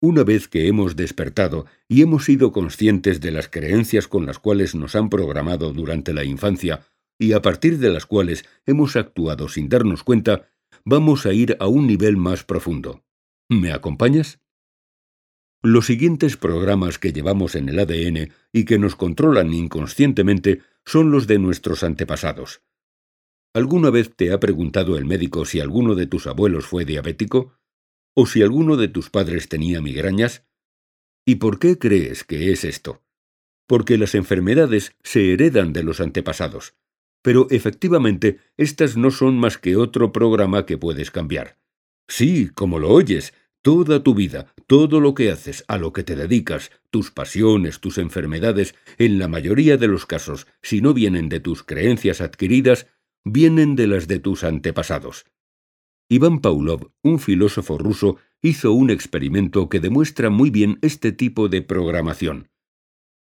Una vez que hemos despertado y hemos sido conscientes de las creencias con las cuales nos han programado durante la infancia y a partir de las cuales hemos actuado sin darnos cuenta, vamos a ir a un nivel más profundo. ¿Me acompañas? Los siguientes programas que llevamos en el ADN y que nos controlan inconscientemente son los de nuestros antepasados. ¿Alguna vez te ha preguntado el médico si alguno de tus abuelos fue diabético? ¿O si alguno de tus padres tenía migrañas? ¿Y por qué crees que es esto? Porque las enfermedades se heredan de los antepasados. Pero efectivamente, estas no son más que otro programa que puedes cambiar. Sí, como lo oyes, Toda tu vida, todo lo que haces, a lo que te dedicas, tus pasiones, tus enfermedades, en la mayoría de los casos, si no vienen de tus creencias adquiridas, vienen de las de tus antepasados. Iván Pavlov, un filósofo ruso, hizo un experimento que demuestra muy bien este tipo de programación.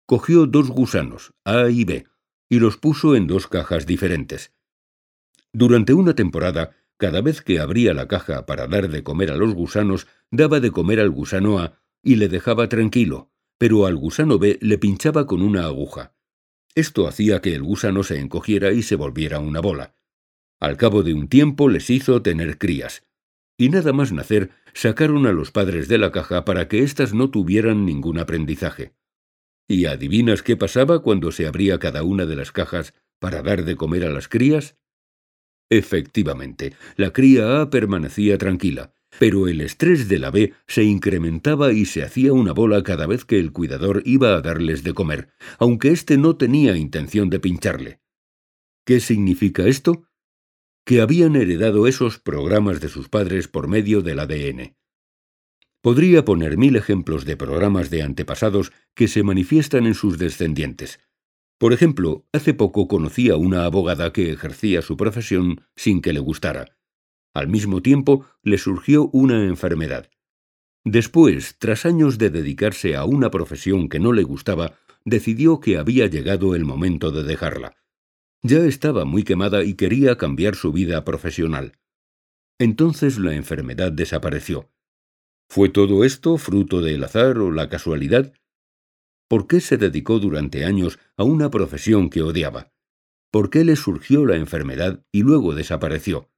Cogió dos gusanos, A y B, y los puso en dos cajas diferentes. Durante una temporada, cada vez que abría la caja para dar de comer a los gusanos, daba de comer al gusano A y le dejaba tranquilo, pero al gusano B le pinchaba con una aguja. Esto hacía que el gusano se encogiera y se volviera una bola. Al cabo de un tiempo les hizo tener crías. Y nada más nacer, sacaron a los padres de la caja para que éstas no tuvieran ningún aprendizaje. ¿Y adivinas qué pasaba cuando se abría cada una de las cajas para dar de comer a las crías? Efectivamente, la cría A permanecía tranquila, pero el estrés de la B se incrementaba y se hacía una bola cada vez que el cuidador iba a darles de comer, aunque éste no tenía intención de pincharle. ¿Qué significa esto? Que habían heredado esos programas de sus padres por medio del ADN. Podría poner mil ejemplos de programas de antepasados que se manifiestan en sus descendientes. Por ejemplo, hace poco conocí a una abogada que ejercía su profesión sin que le gustara. Al mismo tiempo le surgió una enfermedad. Después, tras años de dedicarse a una profesión que no le gustaba, decidió que había llegado el momento de dejarla. Ya estaba muy quemada y quería cambiar su vida profesional. Entonces la enfermedad desapareció. ¿Fue todo esto fruto del azar o la casualidad? ¿Por qué se dedicó durante años a una profesión que odiaba? ¿Por qué le surgió la enfermedad y luego desapareció?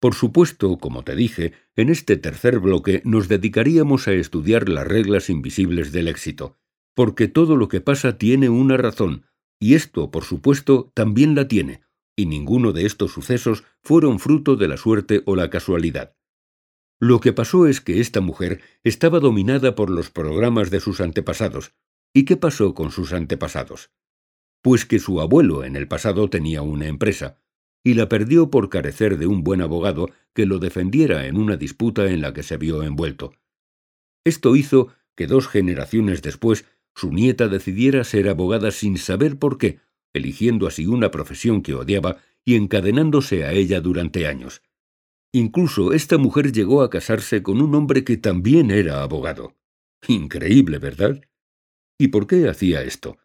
Por supuesto, como te dije, en este tercer bloque nos dedicaríamos a estudiar las reglas invisibles del éxito, porque todo lo que pasa tiene una razón, y esto, por supuesto, también la tiene, y ninguno de estos sucesos fueron fruto de la suerte o la casualidad. Lo que pasó es que esta mujer estaba dominada por los programas de sus antepasados. ¿Y qué pasó con sus antepasados? Pues que su abuelo en el pasado tenía una empresa, y la perdió por carecer de un buen abogado que lo defendiera en una disputa en la que se vio envuelto. Esto hizo que dos generaciones después su nieta decidiera ser abogada sin saber por qué, eligiendo así una profesión que odiaba y encadenándose a ella durante años. Incluso esta mujer llegó a casarse con un hombre que también era abogado. Increíble, ¿verdad? ¿Y por qué hacía esto?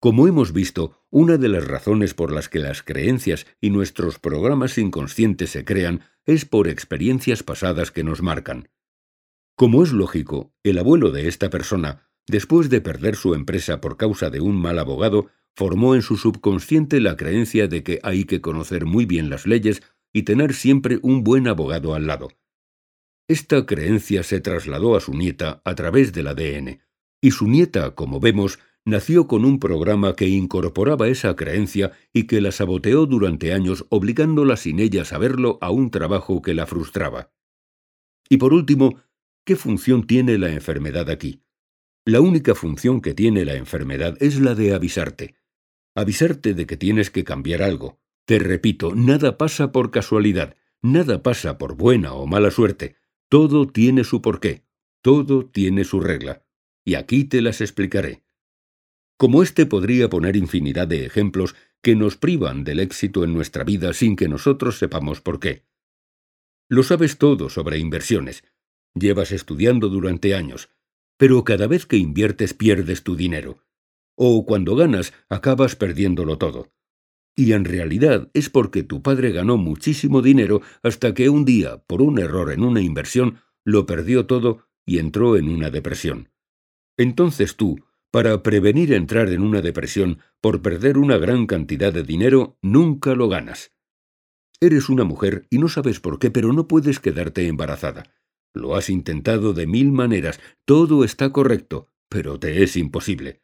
Como hemos visto, una de las razones por las que las creencias y nuestros programas inconscientes se crean es por experiencias pasadas que nos marcan. Como es lógico, el abuelo de esta persona, después de perder su empresa por causa de un mal abogado, formó en su subconsciente la creencia de que hay que conocer muy bien las leyes y tener siempre un buen abogado al lado. Esta creencia se trasladó a su nieta a través del ADN, y su nieta, como vemos, nació con un programa que incorporaba esa creencia y que la saboteó durante años obligándola sin ella saberlo a un trabajo que la frustraba. Y por último, ¿qué función tiene la enfermedad aquí? La única función que tiene la enfermedad es la de avisarte. Avisarte de que tienes que cambiar algo, te repito, nada pasa por casualidad, nada pasa por buena o mala suerte, todo tiene su porqué, todo tiene su regla, y aquí te las explicaré. Como este podría poner infinidad de ejemplos que nos privan del éxito en nuestra vida sin que nosotros sepamos por qué. Lo sabes todo sobre inversiones, llevas estudiando durante años, pero cada vez que inviertes pierdes tu dinero, o cuando ganas acabas perdiéndolo todo. Y en realidad es porque tu padre ganó muchísimo dinero hasta que un día, por un error en una inversión, lo perdió todo y entró en una depresión. Entonces tú, para prevenir entrar en una depresión por perder una gran cantidad de dinero, nunca lo ganas. Eres una mujer y no sabes por qué, pero no puedes quedarte embarazada. Lo has intentado de mil maneras, todo está correcto, pero te es imposible.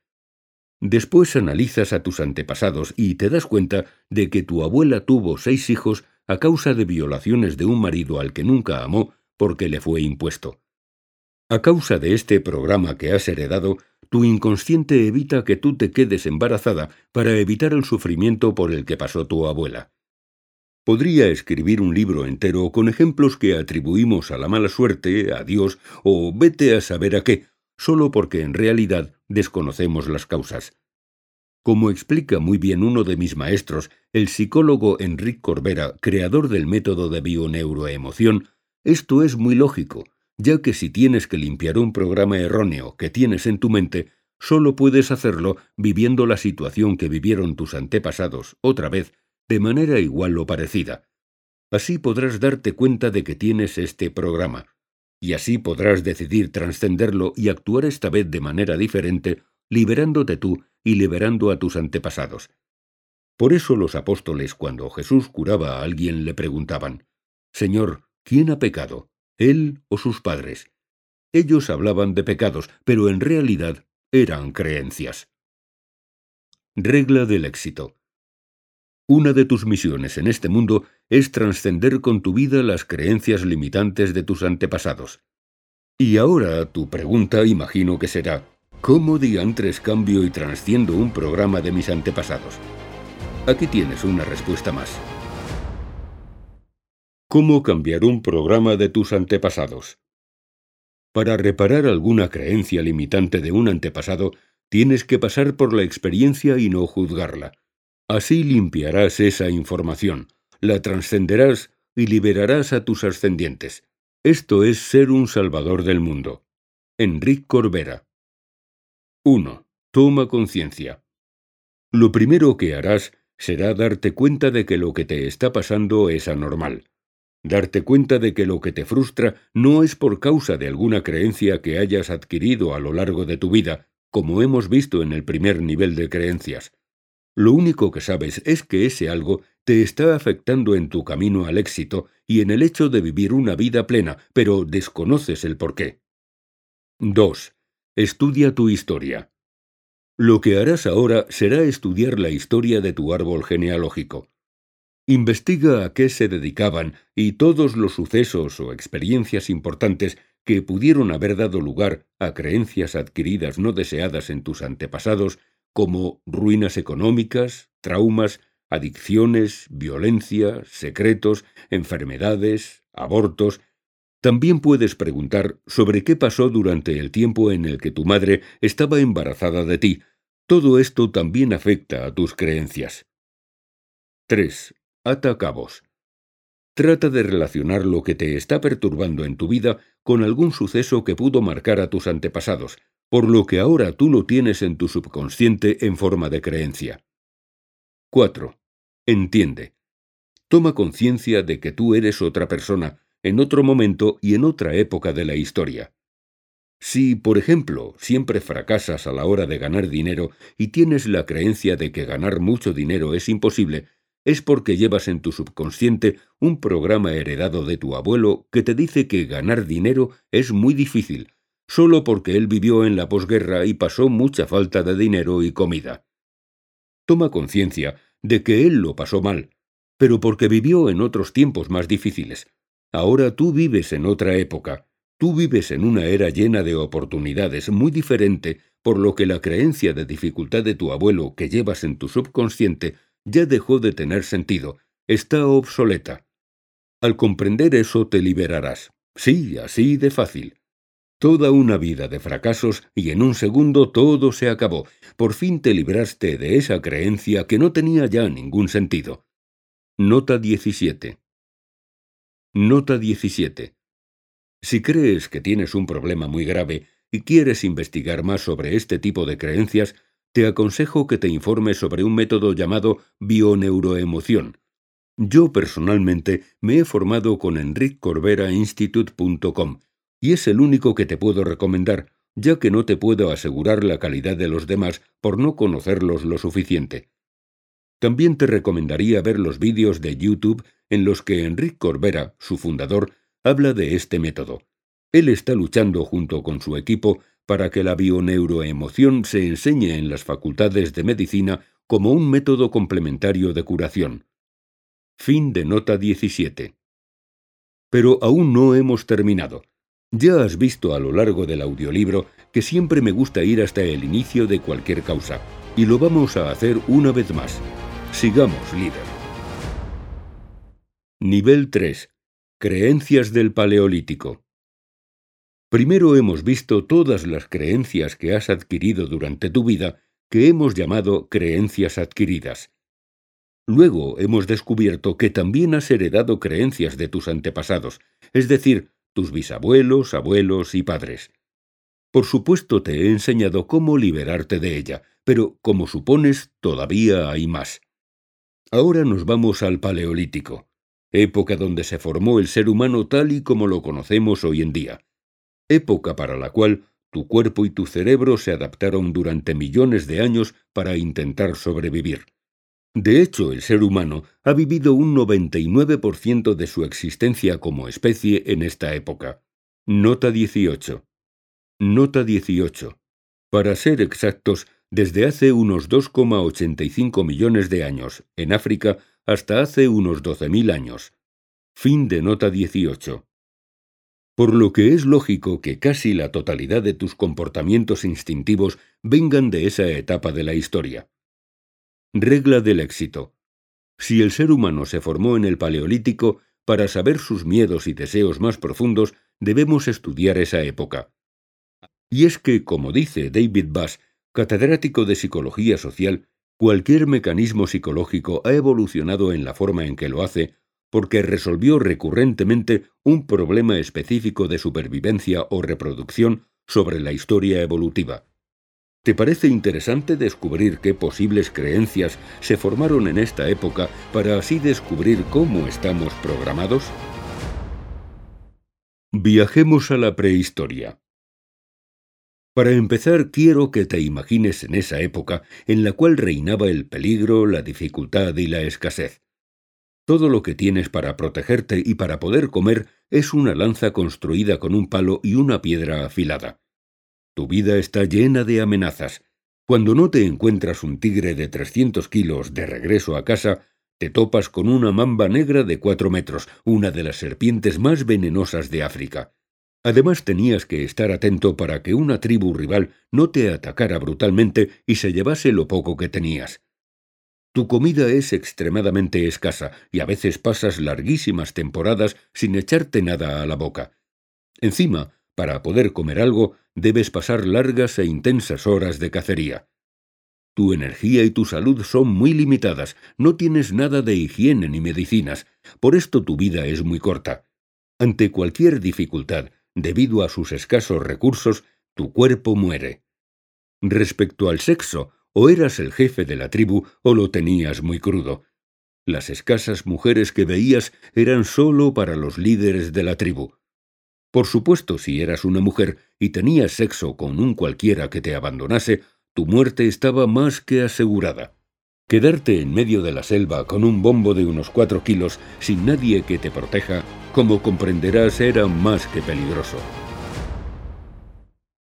Después analizas a tus antepasados y te das cuenta de que tu abuela tuvo seis hijos a causa de violaciones de un marido al que nunca amó porque le fue impuesto. A causa de este programa que has heredado, tu inconsciente evita que tú te quedes embarazada para evitar el sufrimiento por el que pasó tu abuela. Podría escribir un libro entero con ejemplos que atribuimos a la mala suerte, a Dios o vete a saber a qué, solo porque en realidad desconocemos las causas. Como explica muy bien uno de mis maestros, el psicólogo Enrique Corbera, creador del método de bioneuroemoción, esto es muy lógico, ya que si tienes que limpiar un programa erróneo que tienes en tu mente, solo puedes hacerlo viviendo la situación que vivieron tus antepasados otra vez, de manera igual o parecida. Así podrás darte cuenta de que tienes este programa, y así podrás decidir trascenderlo y actuar esta vez de manera diferente, liberándote tú y liberando a tus antepasados. Por eso los apóstoles, cuando Jesús curaba a alguien, le preguntaban, Señor, ¿quién ha pecado? ¿Él o sus padres? Ellos hablaban de pecados, pero en realidad eran creencias. Regla del éxito. Una de tus misiones en este mundo es trascender con tu vida las creencias limitantes de tus antepasados. Y ahora tu pregunta imagino que será, ¿cómo diantres cambio y trasciendo un programa de mis antepasados? Aquí tienes una respuesta más. ¿Cómo cambiar un programa de tus antepasados? Para reparar alguna creencia limitante de un antepasado, tienes que pasar por la experiencia y no juzgarla. Así limpiarás esa información, la trascenderás y liberarás a tus ascendientes. Esto es ser un salvador del mundo. Enrique Corbera 1. Toma conciencia. Lo primero que harás será darte cuenta de que lo que te está pasando es anormal. Darte cuenta de que lo que te frustra no es por causa de alguna creencia que hayas adquirido a lo largo de tu vida, como hemos visto en el primer nivel de creencias. Lo único que sabes es que ese algo te está afectando en tu camino al éxito y en el hecho de vivir una vida plena, pero desconoces el porqué. 2. Estudia tu historia. Lo que harás ahora será estudiar la historia de tu árbol genealógico. Investiga a qué se dedicaban y todos los sucesos o experiencias importantes que pudieron haber dado lugar a creencias adquiridas no deseadas en tus antepasados, como ruinas económicas, traumas, adicciones, violencia, secretos, enfermedades, abortos. También puedes preguntar sobre qué pasó durante el tiempo en el que tu madre estaba embarazada de ti, todo esto también afecta a tus creencias. 3. Ata cabos. Trata de relacionar lo que te está perturbando en tu vida con algún suceso que pudo marcar a tus antepasados, por lo que ahora tú lo tienes en tu subconsciente en forma de creencia. 4. Entiende. Toma conciencia de que tú eres otra persona, en otro momento y en otra época de la historia. Si, por ejemplo, siempre fracasas a la hora de ganar dinero y tienes la creencia de que ganar mucho dinero es imposible, es porque llevas en tu subconsciente un programa heredado de tu abuelo que te dice que ganar dinero es muy difícil, solo porque él vivió en la posguerra y pasó mucha falta de dinero y comida. Toma conciencia de que él lo pasó mal, pero porque vivió en otros tiempos más difíciles. Ahora tú vives en otra época, Tú vives en una era llena de oportunidades muy diferente, por lo que la creencia de dificultad de tu abuelo que llevas en tu subconsciente ya dejó de tener sentido, está obsoleta. Al comprender eso te liberarás. Sí, así de fácil. Toda una vida de fracasos y en un segundo todo se acabó. Por fin te libraste de esa creencia que no tenía ya ningún sentido. Nota 17. Nota 17. Si crees que tienes un problema muy grave y quieres investigar más sobre este tipo de creencias, te aconsejo que te informes sobre un método llamado bioneuroemoción. Yo personalmente me he formado con enriccorberainstitute.com y es el único que te puedo recomendar, ya que no te puedo asegurar la calidad de los demás por no conocerlos lo suficiente. También te recomendaría ver los vídeos de YouTube en los que Enrique Corbera, su fundador, habla de este método. Él está luchando junto con su equipo para que la bioneuroemoción se enseñe en las facultades de medicina como un método complementario de curación. Fin de nota 17. Pero aún no hemos terminado. Ya has visto a lo largo del audiolibro que siempre me gusta ir hasta el inicio de cualquier causa, y lo vamos a hacer una vez más. Sigamos, líder. Nivel 3. Creencias del Paleolítico. Primero hemos visto todas las creencias que has adquirido durante tu vida que hemos llamado creencias adquiridas. Luego hemos descubierto que también has heredado creencias de tus antepasados, es decir, tus bisabuelos, abuelos y padres. Por supuesto te he enseñado cómo liberarte de ella, pero, como supones, todavía hay más. Ahora nos vamos al Paleolítico época donde se formó el ser humano tal y como lo conocemos hoy en día, época para la cual tu cuerpo y tu cerebro se adaptaron durante millones de años para intentar sobrevivir. De hecho, el ser humano ha vivido un 99% de su existencia como especie en esta época. Nota 18. Nota 18. Para ser exactos, desde hace unos 2,85 millones de años en África hasta hace unos 12.000 años. Fin de nota 18. Por lo que es lógico que casi la totalidad de tus comportamientos instintivos vengan de esa etapa de la historia. Regla del éxito. Si el ser humano se formó en el Paleolítico, para saber sus miedos y deseos más profundos debemos estudiar esa época. Y es que, como dice David Bass, catedrático de Psicología Social, cualquier mecanismo psicológico ha evolucionado en la forma en que lo hace porque resolvió recurrentemente un problema específico de supervivencia o reproducción sobre la historia evolutiva. ¿Te parece interesante descubrir qué posibles creencias se formaron en esta época para así descubrir cómo estamos programados? Viajemos a la prehistoria. Para empezar, quiero que te imagines en esa época en la cual reinaba el peligro, la dificultad y la escasez. Todo lo que tienes para protegerte y para poder comer es una lanza construida con un palo y una piedra afilada. Tu vida está llena de amenazas. Cuando no te encuentras un tigre de 300 kilos de regreso a casa, te topas con una mamba negra de cuatro metros, una de las serpientes más venenosas de África. Además tenías que estar atento para que una tribu rival no te atacara brutalmente y se llevase lo poco que tenías. Tu comida es extremadamente escasa y a veces pasas larguísimas temporadas sin echarte nada a la boca. Encima, para poder comer algo, debes pasar largas e intensas horas de cacería. Tu energía y tu salud son muy limitadas, no tienes nada de higiene ni medicinas, por esto tu vida es muy corta. Ante cualquier dificultad, debido a sus escasos recursos, tu cuerpo muere. Respecto al sexo, o eras el jefe de la tribu o lo tenías muy crudo. Las escasas mujeres que veías eran sólo para los líderes de la tribu. Por supuesto, si eras una mujer y tenías sexo con un cualquiera que te abandonase, tu muerte estaba más que asegurada. Quedarte en medio de la selva con un bombo de unos cuatro kilos sin nadie que te proteja, como comprenderás, era más que peligroso.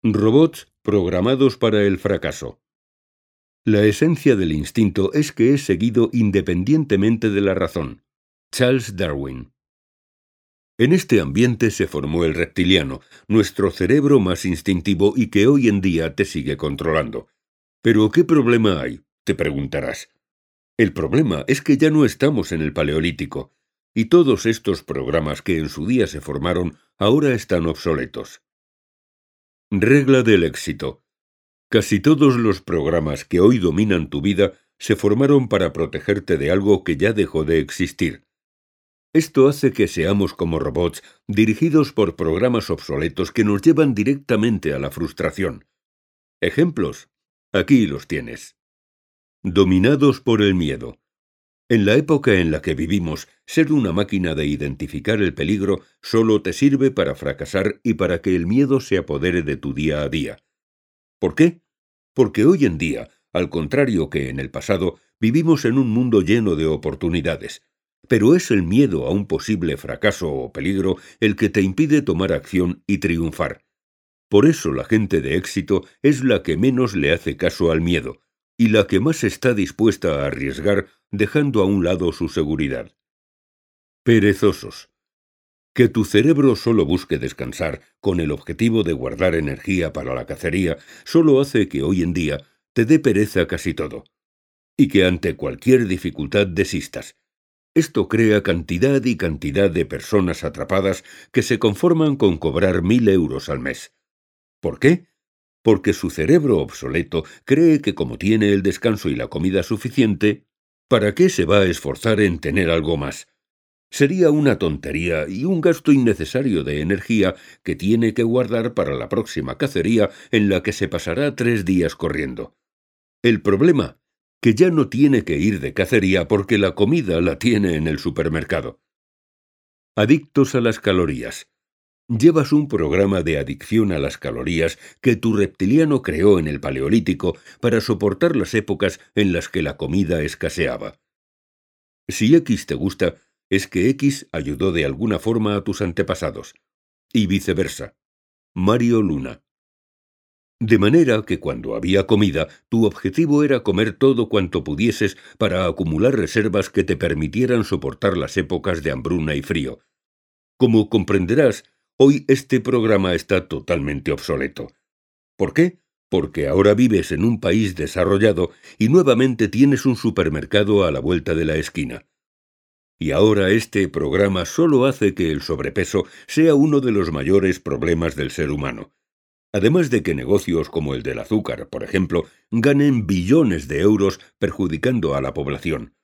Robots programados para el fracaso. La esencia del instinto es que es seguido independientemente de la razón. Charles Darwin en este ambiente se formó el reptiliano, nuestro cerebro más instintivo y que hoy en día te sigue controlando. Pero ¿qué problema hay? te preguntarás. El problema es que ya no estamos en el Paleolítico, y todos estos programas que en su día se formaron ahora están obsoletos. Regla del éxito. Casi todos los programas que hoy dominan tu vida se formaron para protegerte de algo que ya dejó de existir. Esto hace que seamos como robots, dirigidos por programas obsoletos que nos llevan directamente a la frustración. Ejemplos. Aquí los tienes. Dominados por el miedo. En la época en la que vivimos, ser una máquina de identificar el peligro solo te sirve para fracasar y para que el miedo se apodere de tu día a día. ¿Por qué? Porque hoy en día, al contrario que en el pasado, vivimos en un mundo lleno de oportunidades pero es el miedo a un posible fracaso o peligro el que te impide tomar acción y triunfar. Por eso la gente de éxito es la que menos le hace caso al miedo, y la que más está dispuesta a arriesgar dejando a un lado su seguridad. Perezosos. Que tu cerebro solo busque descansar con el objetivo de guardar energía para la cacería solo hace que hoy en día te dé pereza casi todo. Y que ante cualquier dificultad desistas, esto crea cantidad y cantidad de personas atrapadas que se conforman con cobrar mil euros al mes. ¿Por qué? Porque su cerebro obsoleto cree que como tiene el descanso y la comida suficiente, ¿para qué se va a esforzar en tener algo más? Sería una tontería y un gasto innecesario de energía que tiene que guardar para la próxima cacería en la que se pasará tres días corriendo. El problema que ya no tiene que ir de cacería porque la comida la tiene en el supermercado. Adictos a las calorías. Llevas un programa de adicción a las calorías que tu reptiliano creó en el Paleolítico para soportar las épocas en las que la comida escaseaba. Si X te gusta, es que X ayudó de alguna forma a tus antepasados. Y viceversa. Mario Luna. De manera que cuando había comida, tu objetivo era comer todo cuanto pudieses para acumular reservas que te permitieran soportar las épocas de hambruna y frío. Como comprenderás, Hoy este programa está totalmente obsoleto. ¿Por qué? Porque ahora vives en un país desarrollado y nuevamente tienes un supermercado a la vuelta de la esquina. Y ahora este programa solo hace que el sobrepeso sea uno de los mayores problemas del ser humano. Además de que negocios como el del azúcar, por ejemplo, ganen billones de euros perjudicando a la población.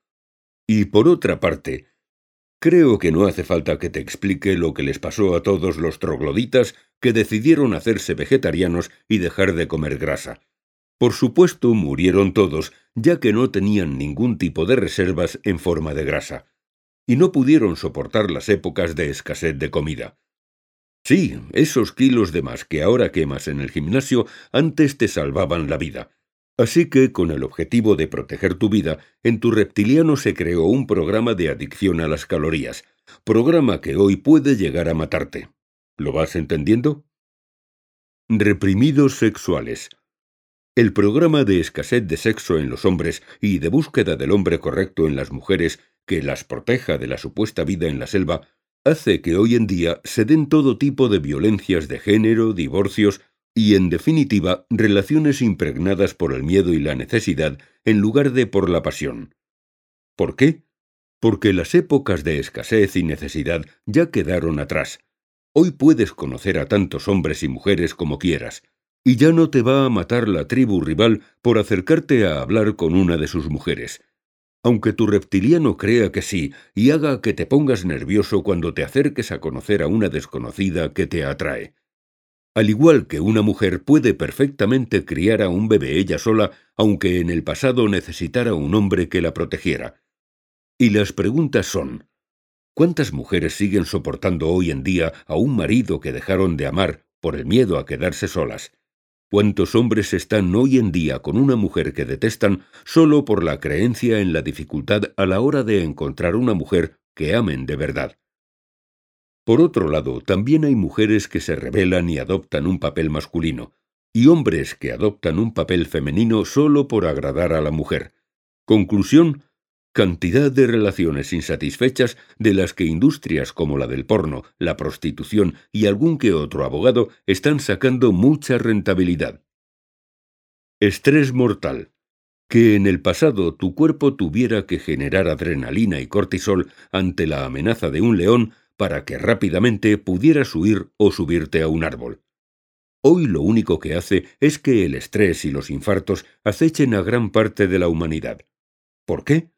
Y por otra parte, Creo que no hace falta que te explique lo que les pasó a todos los trogloditas que decidieron hacerse vegetarianos y dejar de comer grasa. Por supuesto, murieron todos, ya que no tenían ningún tipo de reservas en forma de grasa, y no pudieron soportar las épocas de escasez de comida. Sí, esos kilos de más que ahora quemas en el gimnasio antes te salvaban la vida, Así que, con el objetivo de proteger tu vida, en tu reptiliano se creó un programa de adicción a las calorías, programa que hoy puede llegar a matarte. ¿Lo vas entendiendo? Reprimidos sexuales. El programa de escasez de sexo en los hombres y de búsqueda del hombre correcto en las mujeres que las proteja de la supuesta vida en la selva hace que hoy en día se den todo tipo de violencias de género, divorcios, y, en definitiva, relaciones impregnadas por el miedo y la necesidad en lugar de por la pasión. ¿Por qué? Porque las épocas de escasez y necesidad ya quedaron atrás. Hoy puedes conocer a tantos hombres y mujeres como quieras, y ya no te va a matar la tribu rival por acercarte a hablar con una de sus mujeres. Aunque tu reptiliano crea que sí y haga que te pongas nervioso cuando te acerques a conocer a una desconocida que te atrae. Al igual que una mujer puede perfectamente criar a un bebé ella sola, aunque en el pasado necesitara un hombre que la protegiera. Y las preguntas son, ¿cuántas mujeres siguen soportando hoy en día a un marido que dejaron de amar por el miedo a quedarse solas? ¿Cuántos hombres están hoy en día con una mujer que detestan solo por la creencia en la dificultad a la hora de encontrar una mujer que amen de verdad? Por otro lado, también hay mujeres que se rebelan y adoptan un papel masculino, y hombres que adoptan un papel femenino solo por agradar a la mujer. Conclusión, cantidad de relaciones insatisfechas de las que industrias como la del porno, la prostitución y algún que otro abogado están sacando mucha rentabilidad. Estrés mortal. Que en el pasado tu cuerpo tuviera que generar adrenalina y cortisol ante la amenaza de un león para que rápidamente pudieras huir o subirte a un árbol. Hoy lo único que hace es que el estrés y los infartos acechen a gran parte de la humanidad. ¿Por qué?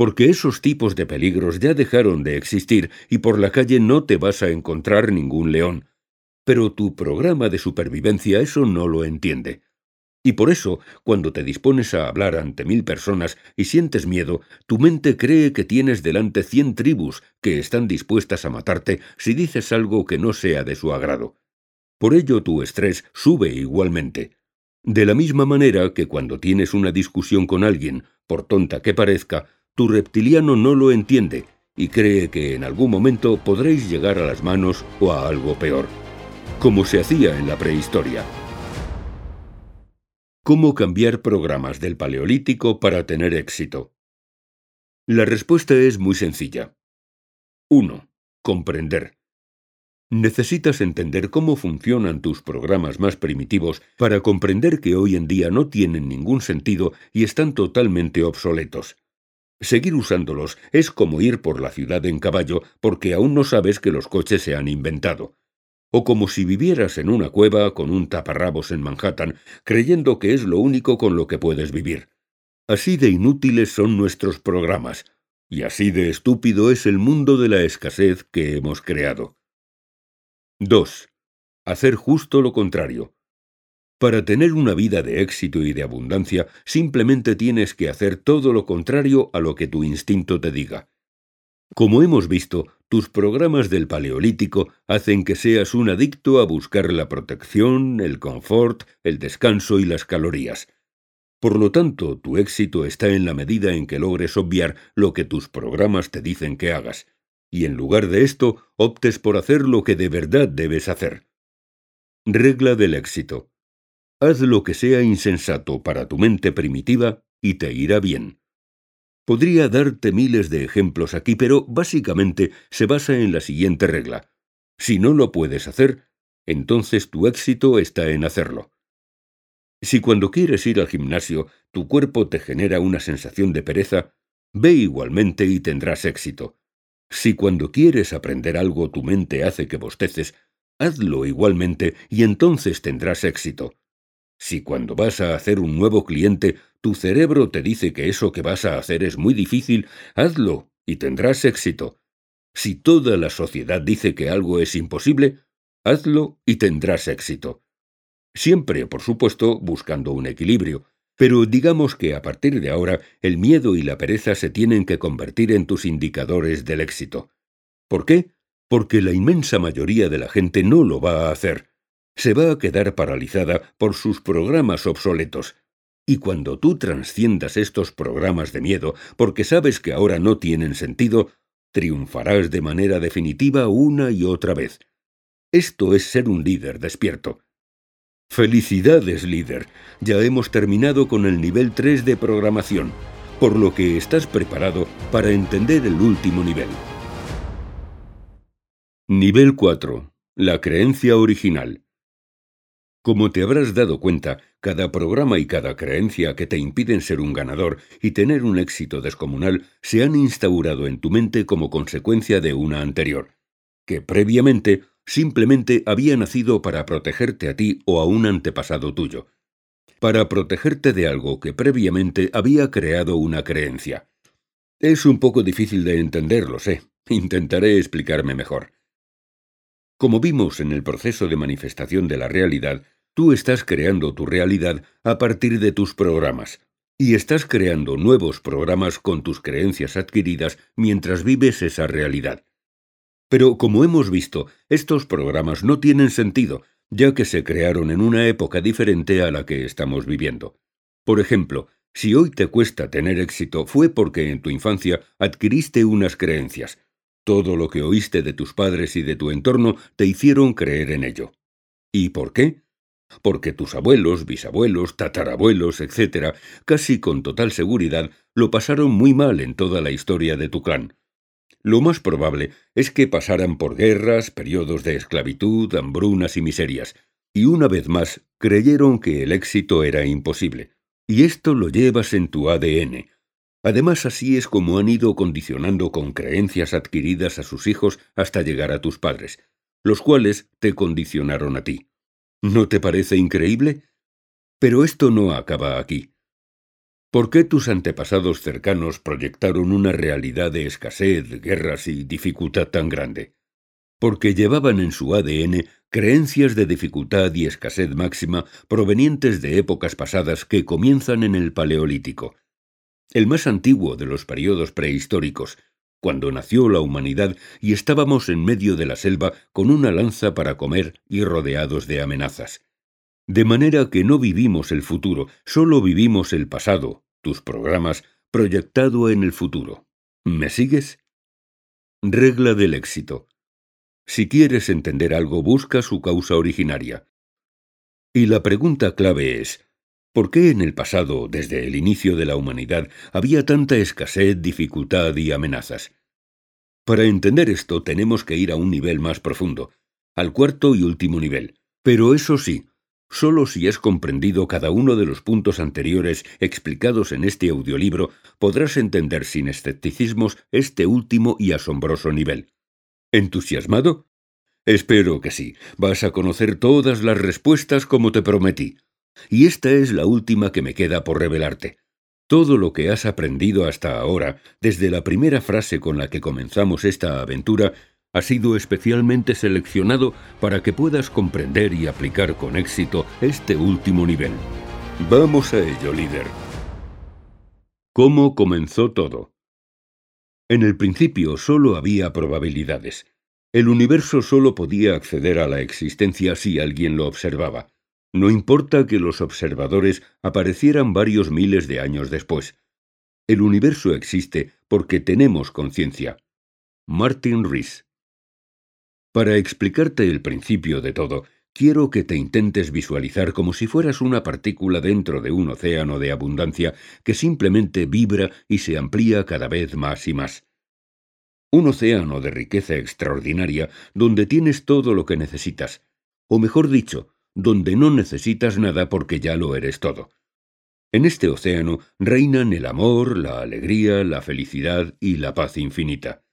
Porque esos tipos de peligros ya dejaron de existir y por la calle no te vas a encontrar ningún león. Pero tu programa de supervivencia eso no lo entiende. Y por eso, cuando te dispones a hablar ante mil personas y sientes miedo, tu mente cree que tienes delante cien tribus que están dispuestas a matarte si dices algo que no sea de su agrado. Por ello tu estrés sube igualmente. De la misma manera que cuando tienes una discusión con alguien, por tonta que parezca, tu reptiliano no lo entiende y cree que en algún momento podréis llegar a las manos o a algo peor, como se hacía en la prehistoria. ¿Cómo cambiar programas del Paleolítico para tener éxito? La respuesta es muy sencilla. 1. Comprender. Necesitas entender cómo funcionan tus programas más primitivos para comprender que hoy en día no tienen ningún sentido y están totalmente obsoletos. Seguir usándolos es como ir por la ciudad en caballo porque aún no sabes que los coches se han inventado o como si vivieras en una cueva con un taparrabos en Manhattan, creyendo que es lo único con lo que puedes vivir. Así de inútiles son nuestros programas, y así de estúpido es el mundo de la escasez que hemos creado. 2. Hacer justo lo contrario. Para tener una vida de éxito y de abundancia, simplemente tienes que hacer todo lo contrario a lo que tu instinto te diga. Como hemos visto, tus programas del Paleolítico hacen que seas un adicto a buscar la protección, el confort, el descanso y las calorías. Por lo tanto, tu éxito está en la medida en que logres obviar lo que tus programas te dicen que hagas, y en lugar de esto optes por hacer lo que de verdad debes hacer. Regla del éxito. Haz lo que sea insensato para tu mente primitiva y te irá bien. Podría darte miles de ejemplos aquí, pero básicamente se basa en la siguiente regla. Si no lo puedes hacer, entonces tu éxito está en hacerlo. Si cuando quieres ir al gimnasio tu cuerpo te genera una sensación de pereza, ve igualmente y tendrás éxito. Si cuando quieres aprender algo tu mente hace que bosteces, hazlo igualmente y entonces tendrás éxito. Si cuando vas a hacer un nuevo cliente tu cerebro te dice que eso que vas a hacer es muy difícil, hazlo y tendrás éxito. Si toda la sociedad dice que algo es imposible, hazlo y tendrás éxito. Siempre, por supuesto, buscando un equilibrio. Pero digamos que a partir de ahora el miedo y la pereza se tienen que convertir en tus indicadores del éxito. ¿Por qué? Porque la inmensa mayoría de la gente no lo va a hacer. Se va a quedar paralizada por sus programas obsoletos. Y cuando tú transciendas estos programas de miedo, porque sabes que ahora no tienen sentido, triunfarás de manera definitiva una y otra vez. Esto es ser un líder despierto. Felicidades, líder. Ya hemos terminado con el nivel 3 de programación, por lo que estás preparado para entender el último nivel. Nivel 4. La creencia original. Como te habrás dado cuenta, cada programa y cada creencia que te impiden ser un ganador y tener un éxito descomunal se han instaurado en tu mente como consecuencia de una anterior, que previamente simplemente había nacido para protegerte a ti o a un antepasado tuyo, para protegerte de algo que previamente había creado una creencia. Es un poco difícil de entender, lo sé. Intentaré explicarme mejor. Como vimos en el proceso de manifestación de la realidad, tú estás creando tu realidad a partir de tus programas, y estás creando nuevos programas con tus creencias adquiridas mientras vives esa realidad. Pero como hemos visto, estos programas no tienen sentido, ya que se crearon en una época diferente a la que estamos viviendo. Por ejemplo, si hoy te cuesta tener éxito fue porque en tu infancia adquiriste unas creencias. Todo lo que oíste de tus padres y de tu entorno te hicieron creer en ello. ¿Y por qué? Porque tus abuelos, bisabuelos, tatarabuelos, etc., casi con total seguridad, lo pasaron muy mal en toda la historia de tu clan. Lo más probable es que pasaran por guerras, periodos de esclavitud, hambrunas y miserias, y una vez más creyeron que el éxito era imposible. Y esto lo llevas en tu ADN. Además así es como han ido condicionando con creencias adquiridas a sus hijos hasta llegar a tus padres, los cuales te condicionaron a ti. ¿No te parece increíble? Pero esto no acaba aquí. ¿Por qué tus antepasados cercanos proyectaron una realidad de escasez, guerras y dificultad tan grande? Porque llevaban en su ADN creencias de dificultad y escasez máxima provenientes de épocas pasadas que comienzan en el Paleolítico, el más antiguo de los periodos prehistóricos, cuando nació la humanidad y estábamos en medio de la selva con una lanza para comer y rodeados de amenazas. De manera que no vivimos el futuro, solo vivimos el pasado, tus programas, proyectado en el futuro. ¿Me sigues? Regla del éxito. Si quieres entender algo, busca su causa originaria. Y la pregunta clave es, ¿por qué en el pasado, desde el inicio de la humanidad, había tanta escasez, dificultad y amenazas? Para entender esto tenemos que ir a un nivel más profundo, al cuarto y último nivel. Pero eso sí, Solo si has comprendido cada uno de los puntos anteriores explicados en este audiolibro podrás entender sin escepticismos este último y asombroso nivel. ¿Entusiasmado? Espero que sí. Vas a conocer todas las respuestas como te prometí. Y esta es la última que me queda por revelarte. Todo lo que has aprendido hasta ahora, desde la primera frase con la que comenzamos esta aventura, ha sido especialmente seleccionado para que puedas comprender y aplicar con éxito este último nivel. Vamos a ello, líder. ¿Cómo comenzó todo? En el principio solo había probabilidades. El universo solo podía acceder a la existencia si alguien lo observaba. No importa que los observadores aparecieran varios miles de años después. El universo existe porque tenemos conciencia. Martin Rees. Para explicarte el principio de todo, quiero que te intentes visualizar como si fueras una partícula dentro de un océano de abundancia que simplemente vibra y se amplía cada vez más y más. Un océano de riqueza extraordinaria donde tienes todo lo que necesitas, o mejor dicho, donde no necesitas nada porque ya lo eres todo. En este océano reinan el amor, la alegría, la felicidad y la paz infinita.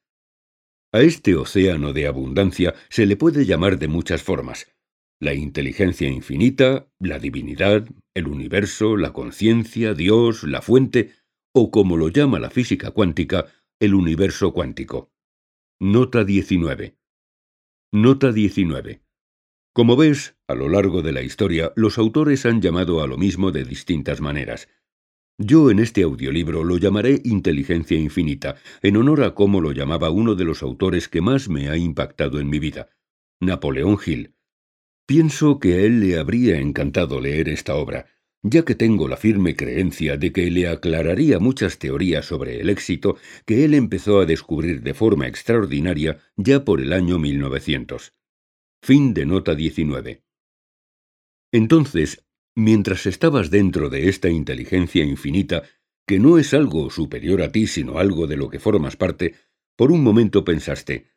A este océano de abundancia se le puede llamar de muchas formas, la inteligencia infinita, la divinidad, el universo, la conciencia, Dios, la fuente, o como lo llama la física cuántica, el universo cuántico. Nota 19. Nota 19. Como ves, a lo largo de la historia, los autores han llamado a lo mismo de distintas maneras. Yo en este audiolibro lo llamaré inteligencia infinita, en honor a cómo lo llamaba uno de los autores que más me ha impactado en mi vida, Napoleón Hill. Pienso que a él le habría encantado leer esta obra, ya que tengo la firme creencia de que le aclararía muchas teorías sobre el éxito que él empezó a descubrir de forma extraordinaria ya por el año 1900. Fin de nota 19. Entonces, mientras estabas dentro de esta inteligencia infinita, que no es algo superior a ti, sino algo de lo que formas parte, por un momento pensaste,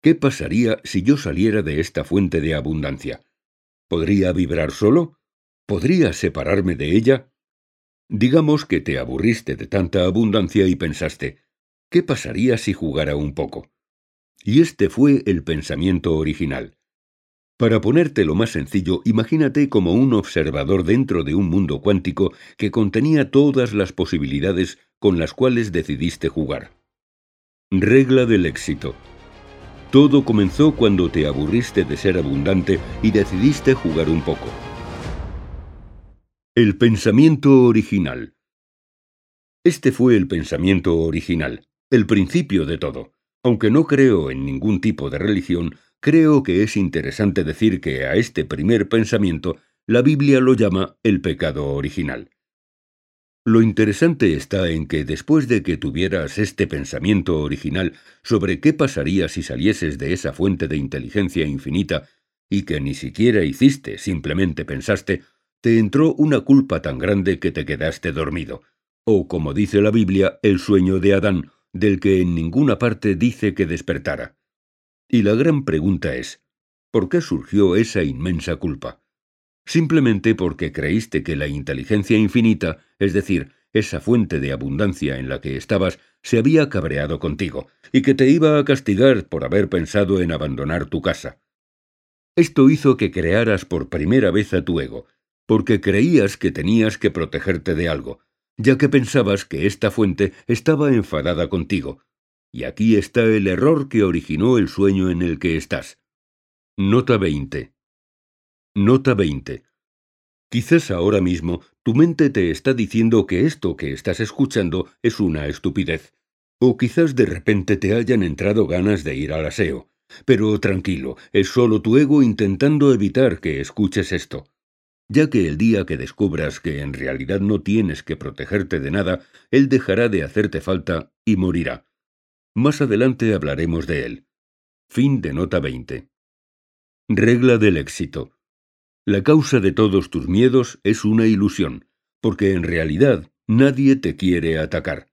¿Qué pasaría si yo saliera de esta fuente de abundancia? ¿Podría vibrar solo? ¿Podría separarme de ella? Digamos que te aburriste de tanta abundancia y pensaste, ¿qué pasaría si jugara un poco? Y este fue el pensamiento original. Para ponértelo más sencillo, imagínate como un observador dentro de un mundo cuántico que contenía todas las posibilidades con las cuales decidiste jugar. Regla del éxito. Todo comenzó cuando te aburriste de ser abundante y decidiste jugar un poco. El pensamiento original. Este fue el pensamiento original, el principio de todo. Aunque no creo en ningún tipo de religión, creo que es interesante decir que a este primer pensamiento la Biblia lo llama el pecado original. Lo interesante está en que después de que tuvieras este pensamiento original sobre qué pasaría si salieses de esa fuente de inteligencia infinita, y que ni siquiera hiciste, simplemente pensaste, te entró una culpa tan grande que te quedaste dormido, o como dice la Biblia, el sueño de Adán, del que en ninguna parte dice que despertara. Y la gran pregunta es, ¿por qué surgió esa inmensa culpa? simplemente porque creíste que la inteligencia infinita, es decir, esa fuente de abundancia en la que estabas, se había cabreado contigo, y que te iba a castigar por haber pensado en abandonar tu casa. Esto hizo que crearas por primera vez a tu ego, porque creías que tenías que protegerte de algo, ya que pensabas que esta fuente estaba enfadada contigo. Y aquí está el error que originó el sueño en el que estás. Nota 20. Nota 20. Quizás ahora mismo tu mente te está diciendo que esto que estás escuchando es una estupidez. O quizás de repente te hayan entrado ganas de ir al aseo. Pero tranquilo, es solo tu ego intentando evitar que escuches esto. Ya que el día que descubras que en realidad no tienes que protegerte de nada, él dejará de hacerte falta y morirá. Más adelante hablaremos de él. Fin de nota 20. Regla del éxito. La causa de todos tus miedos es una ilusión, porque en realidad nadie te quiere atacar.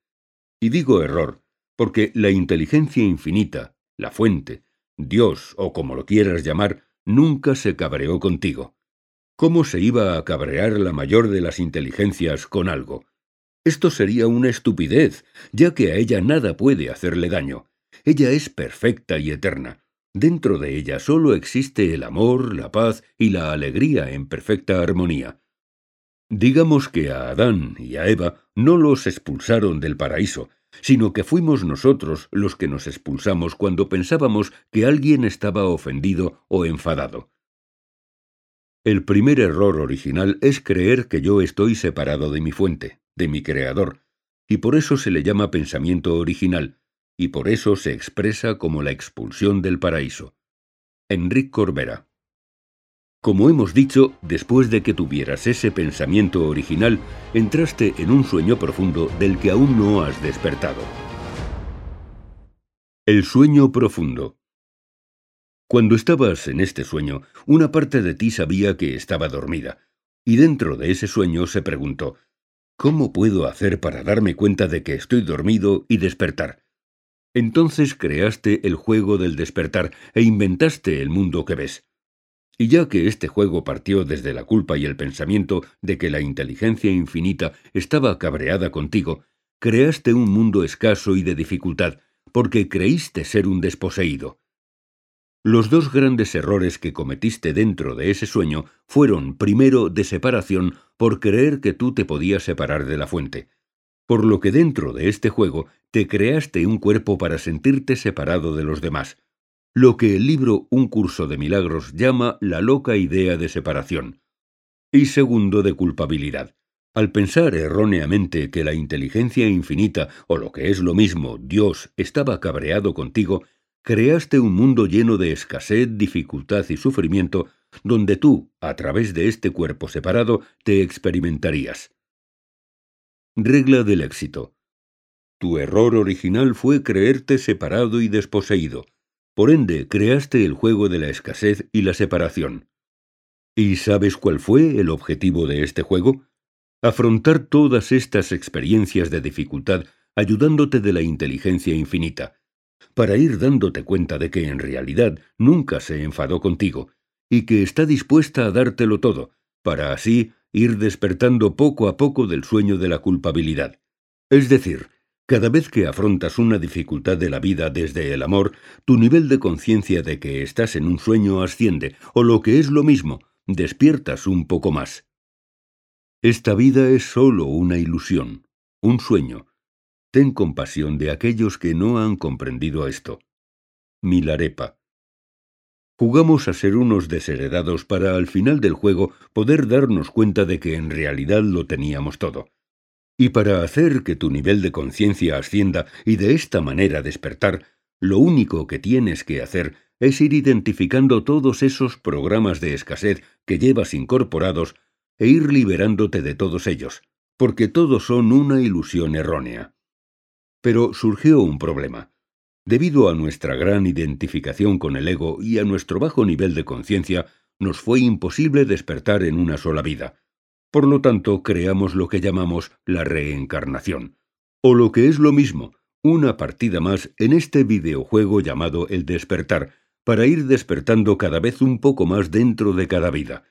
Y digo error, porque la inteligencia infinita, la fuente, Dios o como lo quieras llamar, nunca se cabreó contigo. ¿Cómo se iba a cabrear la mayor de las inteligencias con algo? Esto sería una estupidez, ya que a ella nada puede hacerle daño. Ella es perfecta y eterna, Dentro de ella solo existe el amor, la paz y la alegría en perfecta armonía. Digamos que a Adán y a Eva no los expulsaron del paraíso, sino que fuimos nosotros los que nos expulsamos cuando pensábamos que alguien estaba ofendido o enfadado. El primer error original es creer que yo estoy separado de mi fuente, de mi creador, y por eso se le llama pensamiento original, y por eso se expresa como la expulsión del paraíso. Enrique Corbera. Como hemos dicho, después de que tuvieras ese pensamiento original, entraste en un sueño profundo del que aún no has despertado. El sueño profundo. Cuando estabas en este sueño, una parte de ti sabía que estaba dormida, y dentro de ese sueño se preguntó, ¿cómo puedo hacer para darme cuenta de que estoy dormido y despertar? Entonces creaste el juego del despertar e inventaste el mundo que ves. Y ya que este juego partió desde la culpa y el pensamiento de que la inteligencia infinita estaba cabreada contigo, creaste un mundo escaso y de dificultad, porque creíste ser un desposeído. Los dos grandes errores que cometiste dentro de ese sueño fueron, primero, de separación por creer que tú te podías separar de la fuente, por lo que dentro de este juego te creaste un cuerpo para sentirte separado de los demás, lo que el libro Un curso de milagros llama la loca idea de separación. Y segundo, de culpabilidad. Al pensar erróneamente que la inteligencia infinita, o lo que es lo mismo, Dios, estaba cabreado contigo, creaste un mundo lleno de escasez, dificultad y sufrimiento, donde tú, a través de este cuerpo separado, te experimentarías. Regla del éxito. Tu error original fue creerte separado y desposeído. Por ende, creaste el juego de la escasez y la separación. ¿Y sabes cuál fue el objetivo de este juego? Afrontar todas estas experiencias de dificultad ayudándote de la inteligencia infinita, para ir dándote cuenta de que en realidad nunca se enfadó contigo, y que está dispuesta a dártelo todo, para así ir despertando poco a poco del sueño de la culpabilidad. Es decir, cada vez que afrontas una dificultad de la vida desde el amor, tu nivel de conciencia de que estás en un sueño asciende, o lo que es lo mismo, despiertas un poco más. Esta vida es sólo una ilusión, un sueño. Ten compasión de aquellos que no han comprendido esto. Milarepa. Jugamos a ser unos desheredados para al final del juego poder darnos cuenta de que en realidad lo teníamos todo. Y para hacer que tu nivel de conciencia ascienda y de esta manera despertar, lo único que tienes que hacer es ir identificando todos esos programas de escasez que llevas incorporados e ir liberándote de todos ellos, porque todos son una ilusión errónea. Pero surgió un problema. Debido a nuestra gran identificación con el ego y a nuestro bajo nivel de conciencia, nos fue imposible despertar en una sola vida. Por lo tanto, creamos lo que llamamos la reencarnación. O lo que es lo mismo, una partida más en este videojuego llamado el despertar, para ir despertando cada vez un poco más dentro de cada vida.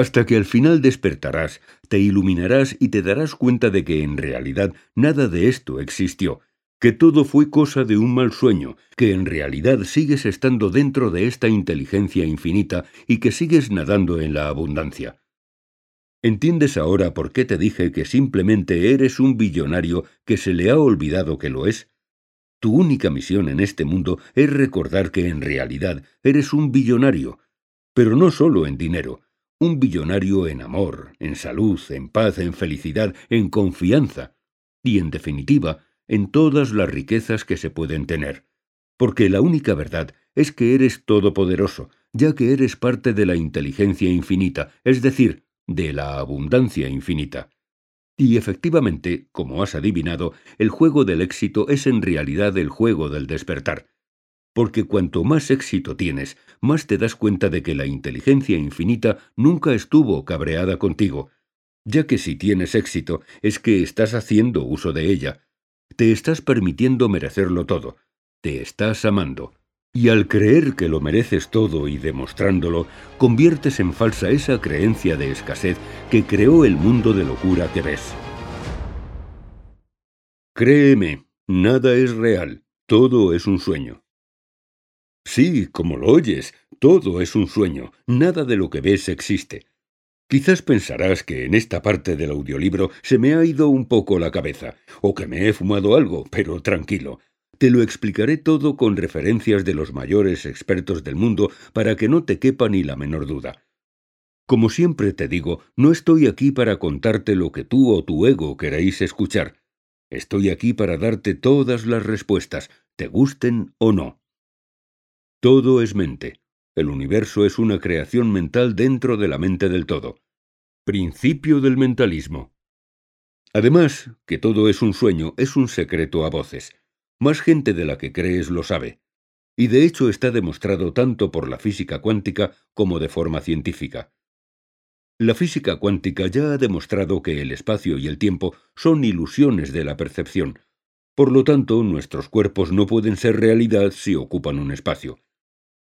Hasta que al final despertarás, te iluminarás y te darás cuenta de que en realidad nada de esto existió, que todo fue cosa de un mal sueño, que en realidad sigues estando dentro de esta inteligencia infinita y que sigues nadando en la abundancia. ¿Entiendes ahora por qué te dije que simplemente eres un billonario que se le ha olvidado que lo es? Tu única misión en este mundo es recordar que en realidad eres un billonario, pero no solo en dinero, un billonario en amor, en salud, en paz, en felicidad, en confianza, y en definitiva, en todas las riquezas que se pueden tener. Porque la única verdad es que eres todopoderoso, ya que eres parte de la inteligencia infinita, es decir, de la abundancia infinita. Y efectivamente, como has adivinado, el juego del éxito es en realidad el juego del despertar. Porque cuanto más éxito tienes, más te das cuenta de que la inteligencia infinita nunca estuvo cabreada contigo, ya que si tienes éxito es que estás haciendo uso de ella. Te estás permitiendo merecerlo todo. Te estás amando. Y al creer que lo mereces todo y demostrándolo, conviertes en falsa esa creencia de escasez que creó el mundo de locura que ves. Créeme, nada es real, todo es un sueño. Sí, como lo oyes, todo es un sueño, nada de lo que ves existe. Quizás pensarás que en esta parte del audiolibro se me ha ido un poco la cabeza, o que me he fumado algo, pero tranquilo, te lo explicaré todo con referencias de los mayores expertos del mundo para que no te quepa ni la menor duda. Como siempre te digo, no estoy aquí para contarte lo que tú o tu ego queréis escuchar. Estoy aquí para darte todas las respuestas, te gusten o no. Todo es mente. El universo es una creación mental dentro de la mente del todo. Principio del mentalismo. Además, que todo es un sueño es un secreto a voces. Más gente de la que crees lo sabe. Y de hecho está demostrado tanto por la física cuántica como de forma científica. La física cuántica ya ha demostrado que el espacio y el tiempo son ilusiones de la percepción. Por lo tanto, nuestros cuerpos no pueden ser realidad si ocupan un espacio.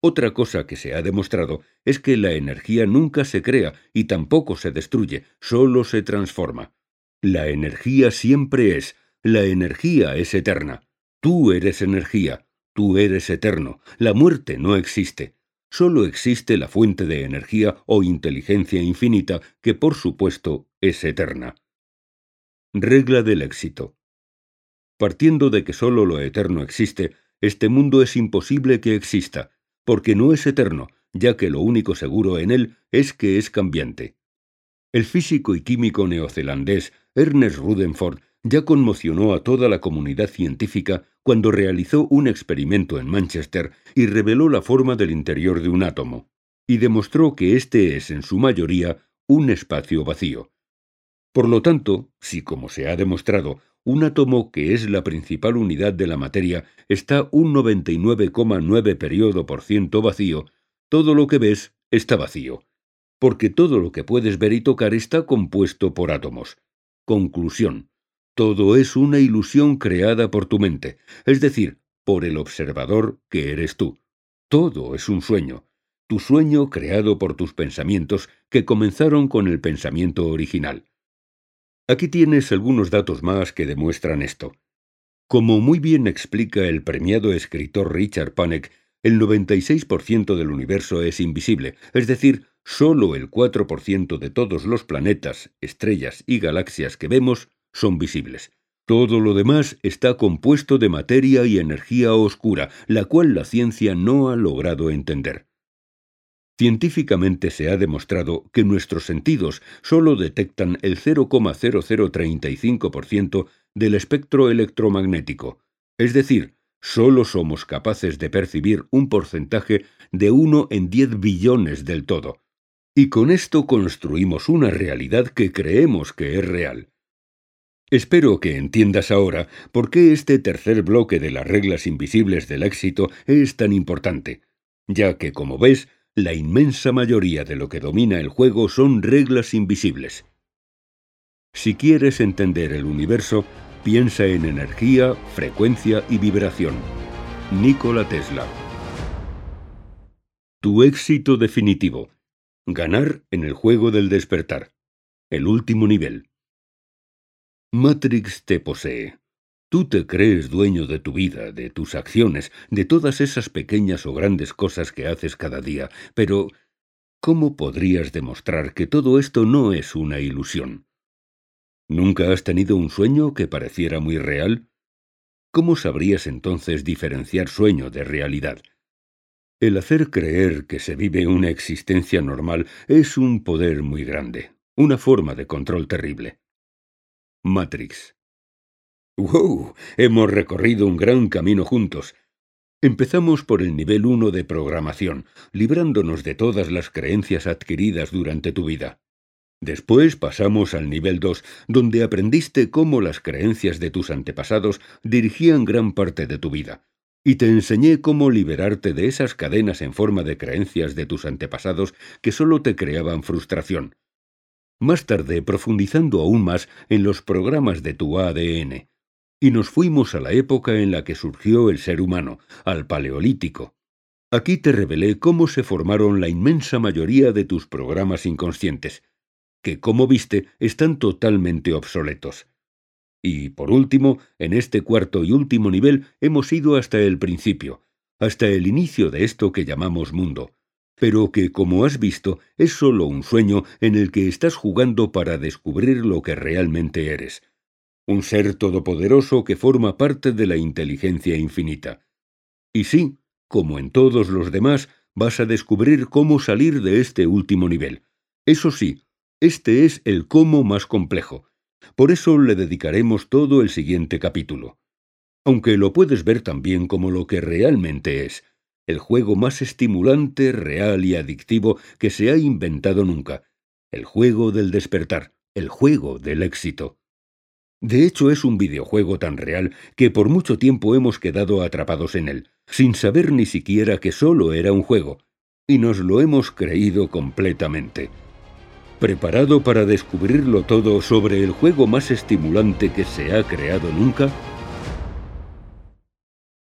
Otra cosa que se ha demostrado es que la energía nunca se crea y tampoco se destruye, solo se transforma. La energía siempre es, la energía es eterna. Tú eres energía, tú eres eterno, la muerte no existe. Solo existe la fuente de energía o inteligencia infinita que por supuesto es eterna. Regla del éxito. Partiendo de que solo lo eterno existe, este mundo es imposible que exista, porque no es eterno, ya que lo único seguro en él es que es cambiante. El físico y químico neozelandés Ernest Rutherford ya conmocionó a toda la comunidad científica cuando realizó un experimento en Manchester y reveló la forma del interior de un átomo, y demostró que éste es en su mayoría un espacio vacío. Por lo tanto, si como se ha demostrado, un átomo que es la principal unidad de la materia está un 99,9 periodo por ciento vacío, todo lo que ves está vacío, porque todo lo que puedes ver y tocar está compuesto por átomos. Conclusión. Todo es una ilusión creada por tu mente, es decir, por el observador que eres tú. Todo es un sueño, tu sueño creado por tus pensamientos que comenzaron con el pensamiento original. Aquí tienes algunos datos más que demuestran esto. Como muy bien explica el premiado escritor Richard Panek, el 96% del universo es invisible, es decir, solo el 4% de todos los planetas, estrellas y galaxias que vemos son visibles. Todo lo demás está compuesto de materia y energía oscura, la cual la ciencia no ha logrado entender. Científicamente se ha demostrado que nuestros sentidos solo detectan el 0,0035% del espectro electromagnético, es decir, solo somos capaces de percibir un porcentaje de 1 en 10 billones del todo. Y con esto construimos una realidad que creemos que es real. Espero que entiendas ahora por qué este tercer bloque de las reglas invisibles del éxito es tan importante, ya que, como ves, la inmensa mayoría de lo que domina el juego son reglas invisibles. Si quieres entender el universo, piensa en energía, frecuencia y vibración. Nikola Tesla. Tu éxito definitivo. Ganar en el juego del despertar. El último nivel. Matrix te posee. Tú te crees dueño de tu vida, de tus acciones, de todas esas pequeñas o grandes cosas que haces cada día, pero ¿cómo podrías demostrar que todo esto no es una ilusión? ¿Nunca has tenido un sueño que pareciera muy real? ¿Cómo sabrías entonces diferenciar sueño de realidad? El hacer creer que se vive una existencia normal es un poder muy grande, una forma de control terrible. Matrix. ¡Wow! Hemos recorrido un gran camino juntos. Empezamos por el nivel 1 de programación, librándonos de todas las creencias adquiridas durante tu vida. Después pasamos al nivel 2, donde aprendiste cómo las creencias de tus antepasados dirigían gran parte de tu vida. Y te enseñé cómo liberarte de esas cadenas en forma de creencias de tus antepasados que solo te creaban frustración. Más tarde profundizando aún más en los programas de tu ADN. Y nos fuimos a la época en la que surgió el ser humano, al Paleolítico. Aquí te revelé cómo se formaron la inmensa mayoría de tus programas inconscientes, que, como viste, están totalmente obsoletos. Y, por último, en este cuarto y último nivel hemos ido hasta el principio, hasta el inicio de esto que llamamos mundo, pero que, como has visto, es sólo un sueño en el que estás jugando para descubrir lo que realmente eres. Un ser todopoderoso que forma parte de la inteligencia infinita. Y sí, como en todos los demás, vas a descubrir cómo salir de este último nivel. Eso sí, este es el cómo más complejo. Por eso le dedicaremos todo el siguiente capítulo. aunque lo puedes ver también como lo que realmente es, el juego más estimulante, real y adictivo que se ha inventado nunca, el juego del despertar, el juego del éxito. De hecho, es un videojuego tan real que por mucho tiempo hemos quedado atrapados en él, sin saber ni siquiera que solo era un juego, y nos lo hemos creído completamente. ¿Preparado para descubrirlo todo sobre el juego más estimulante que se ha creado nunca?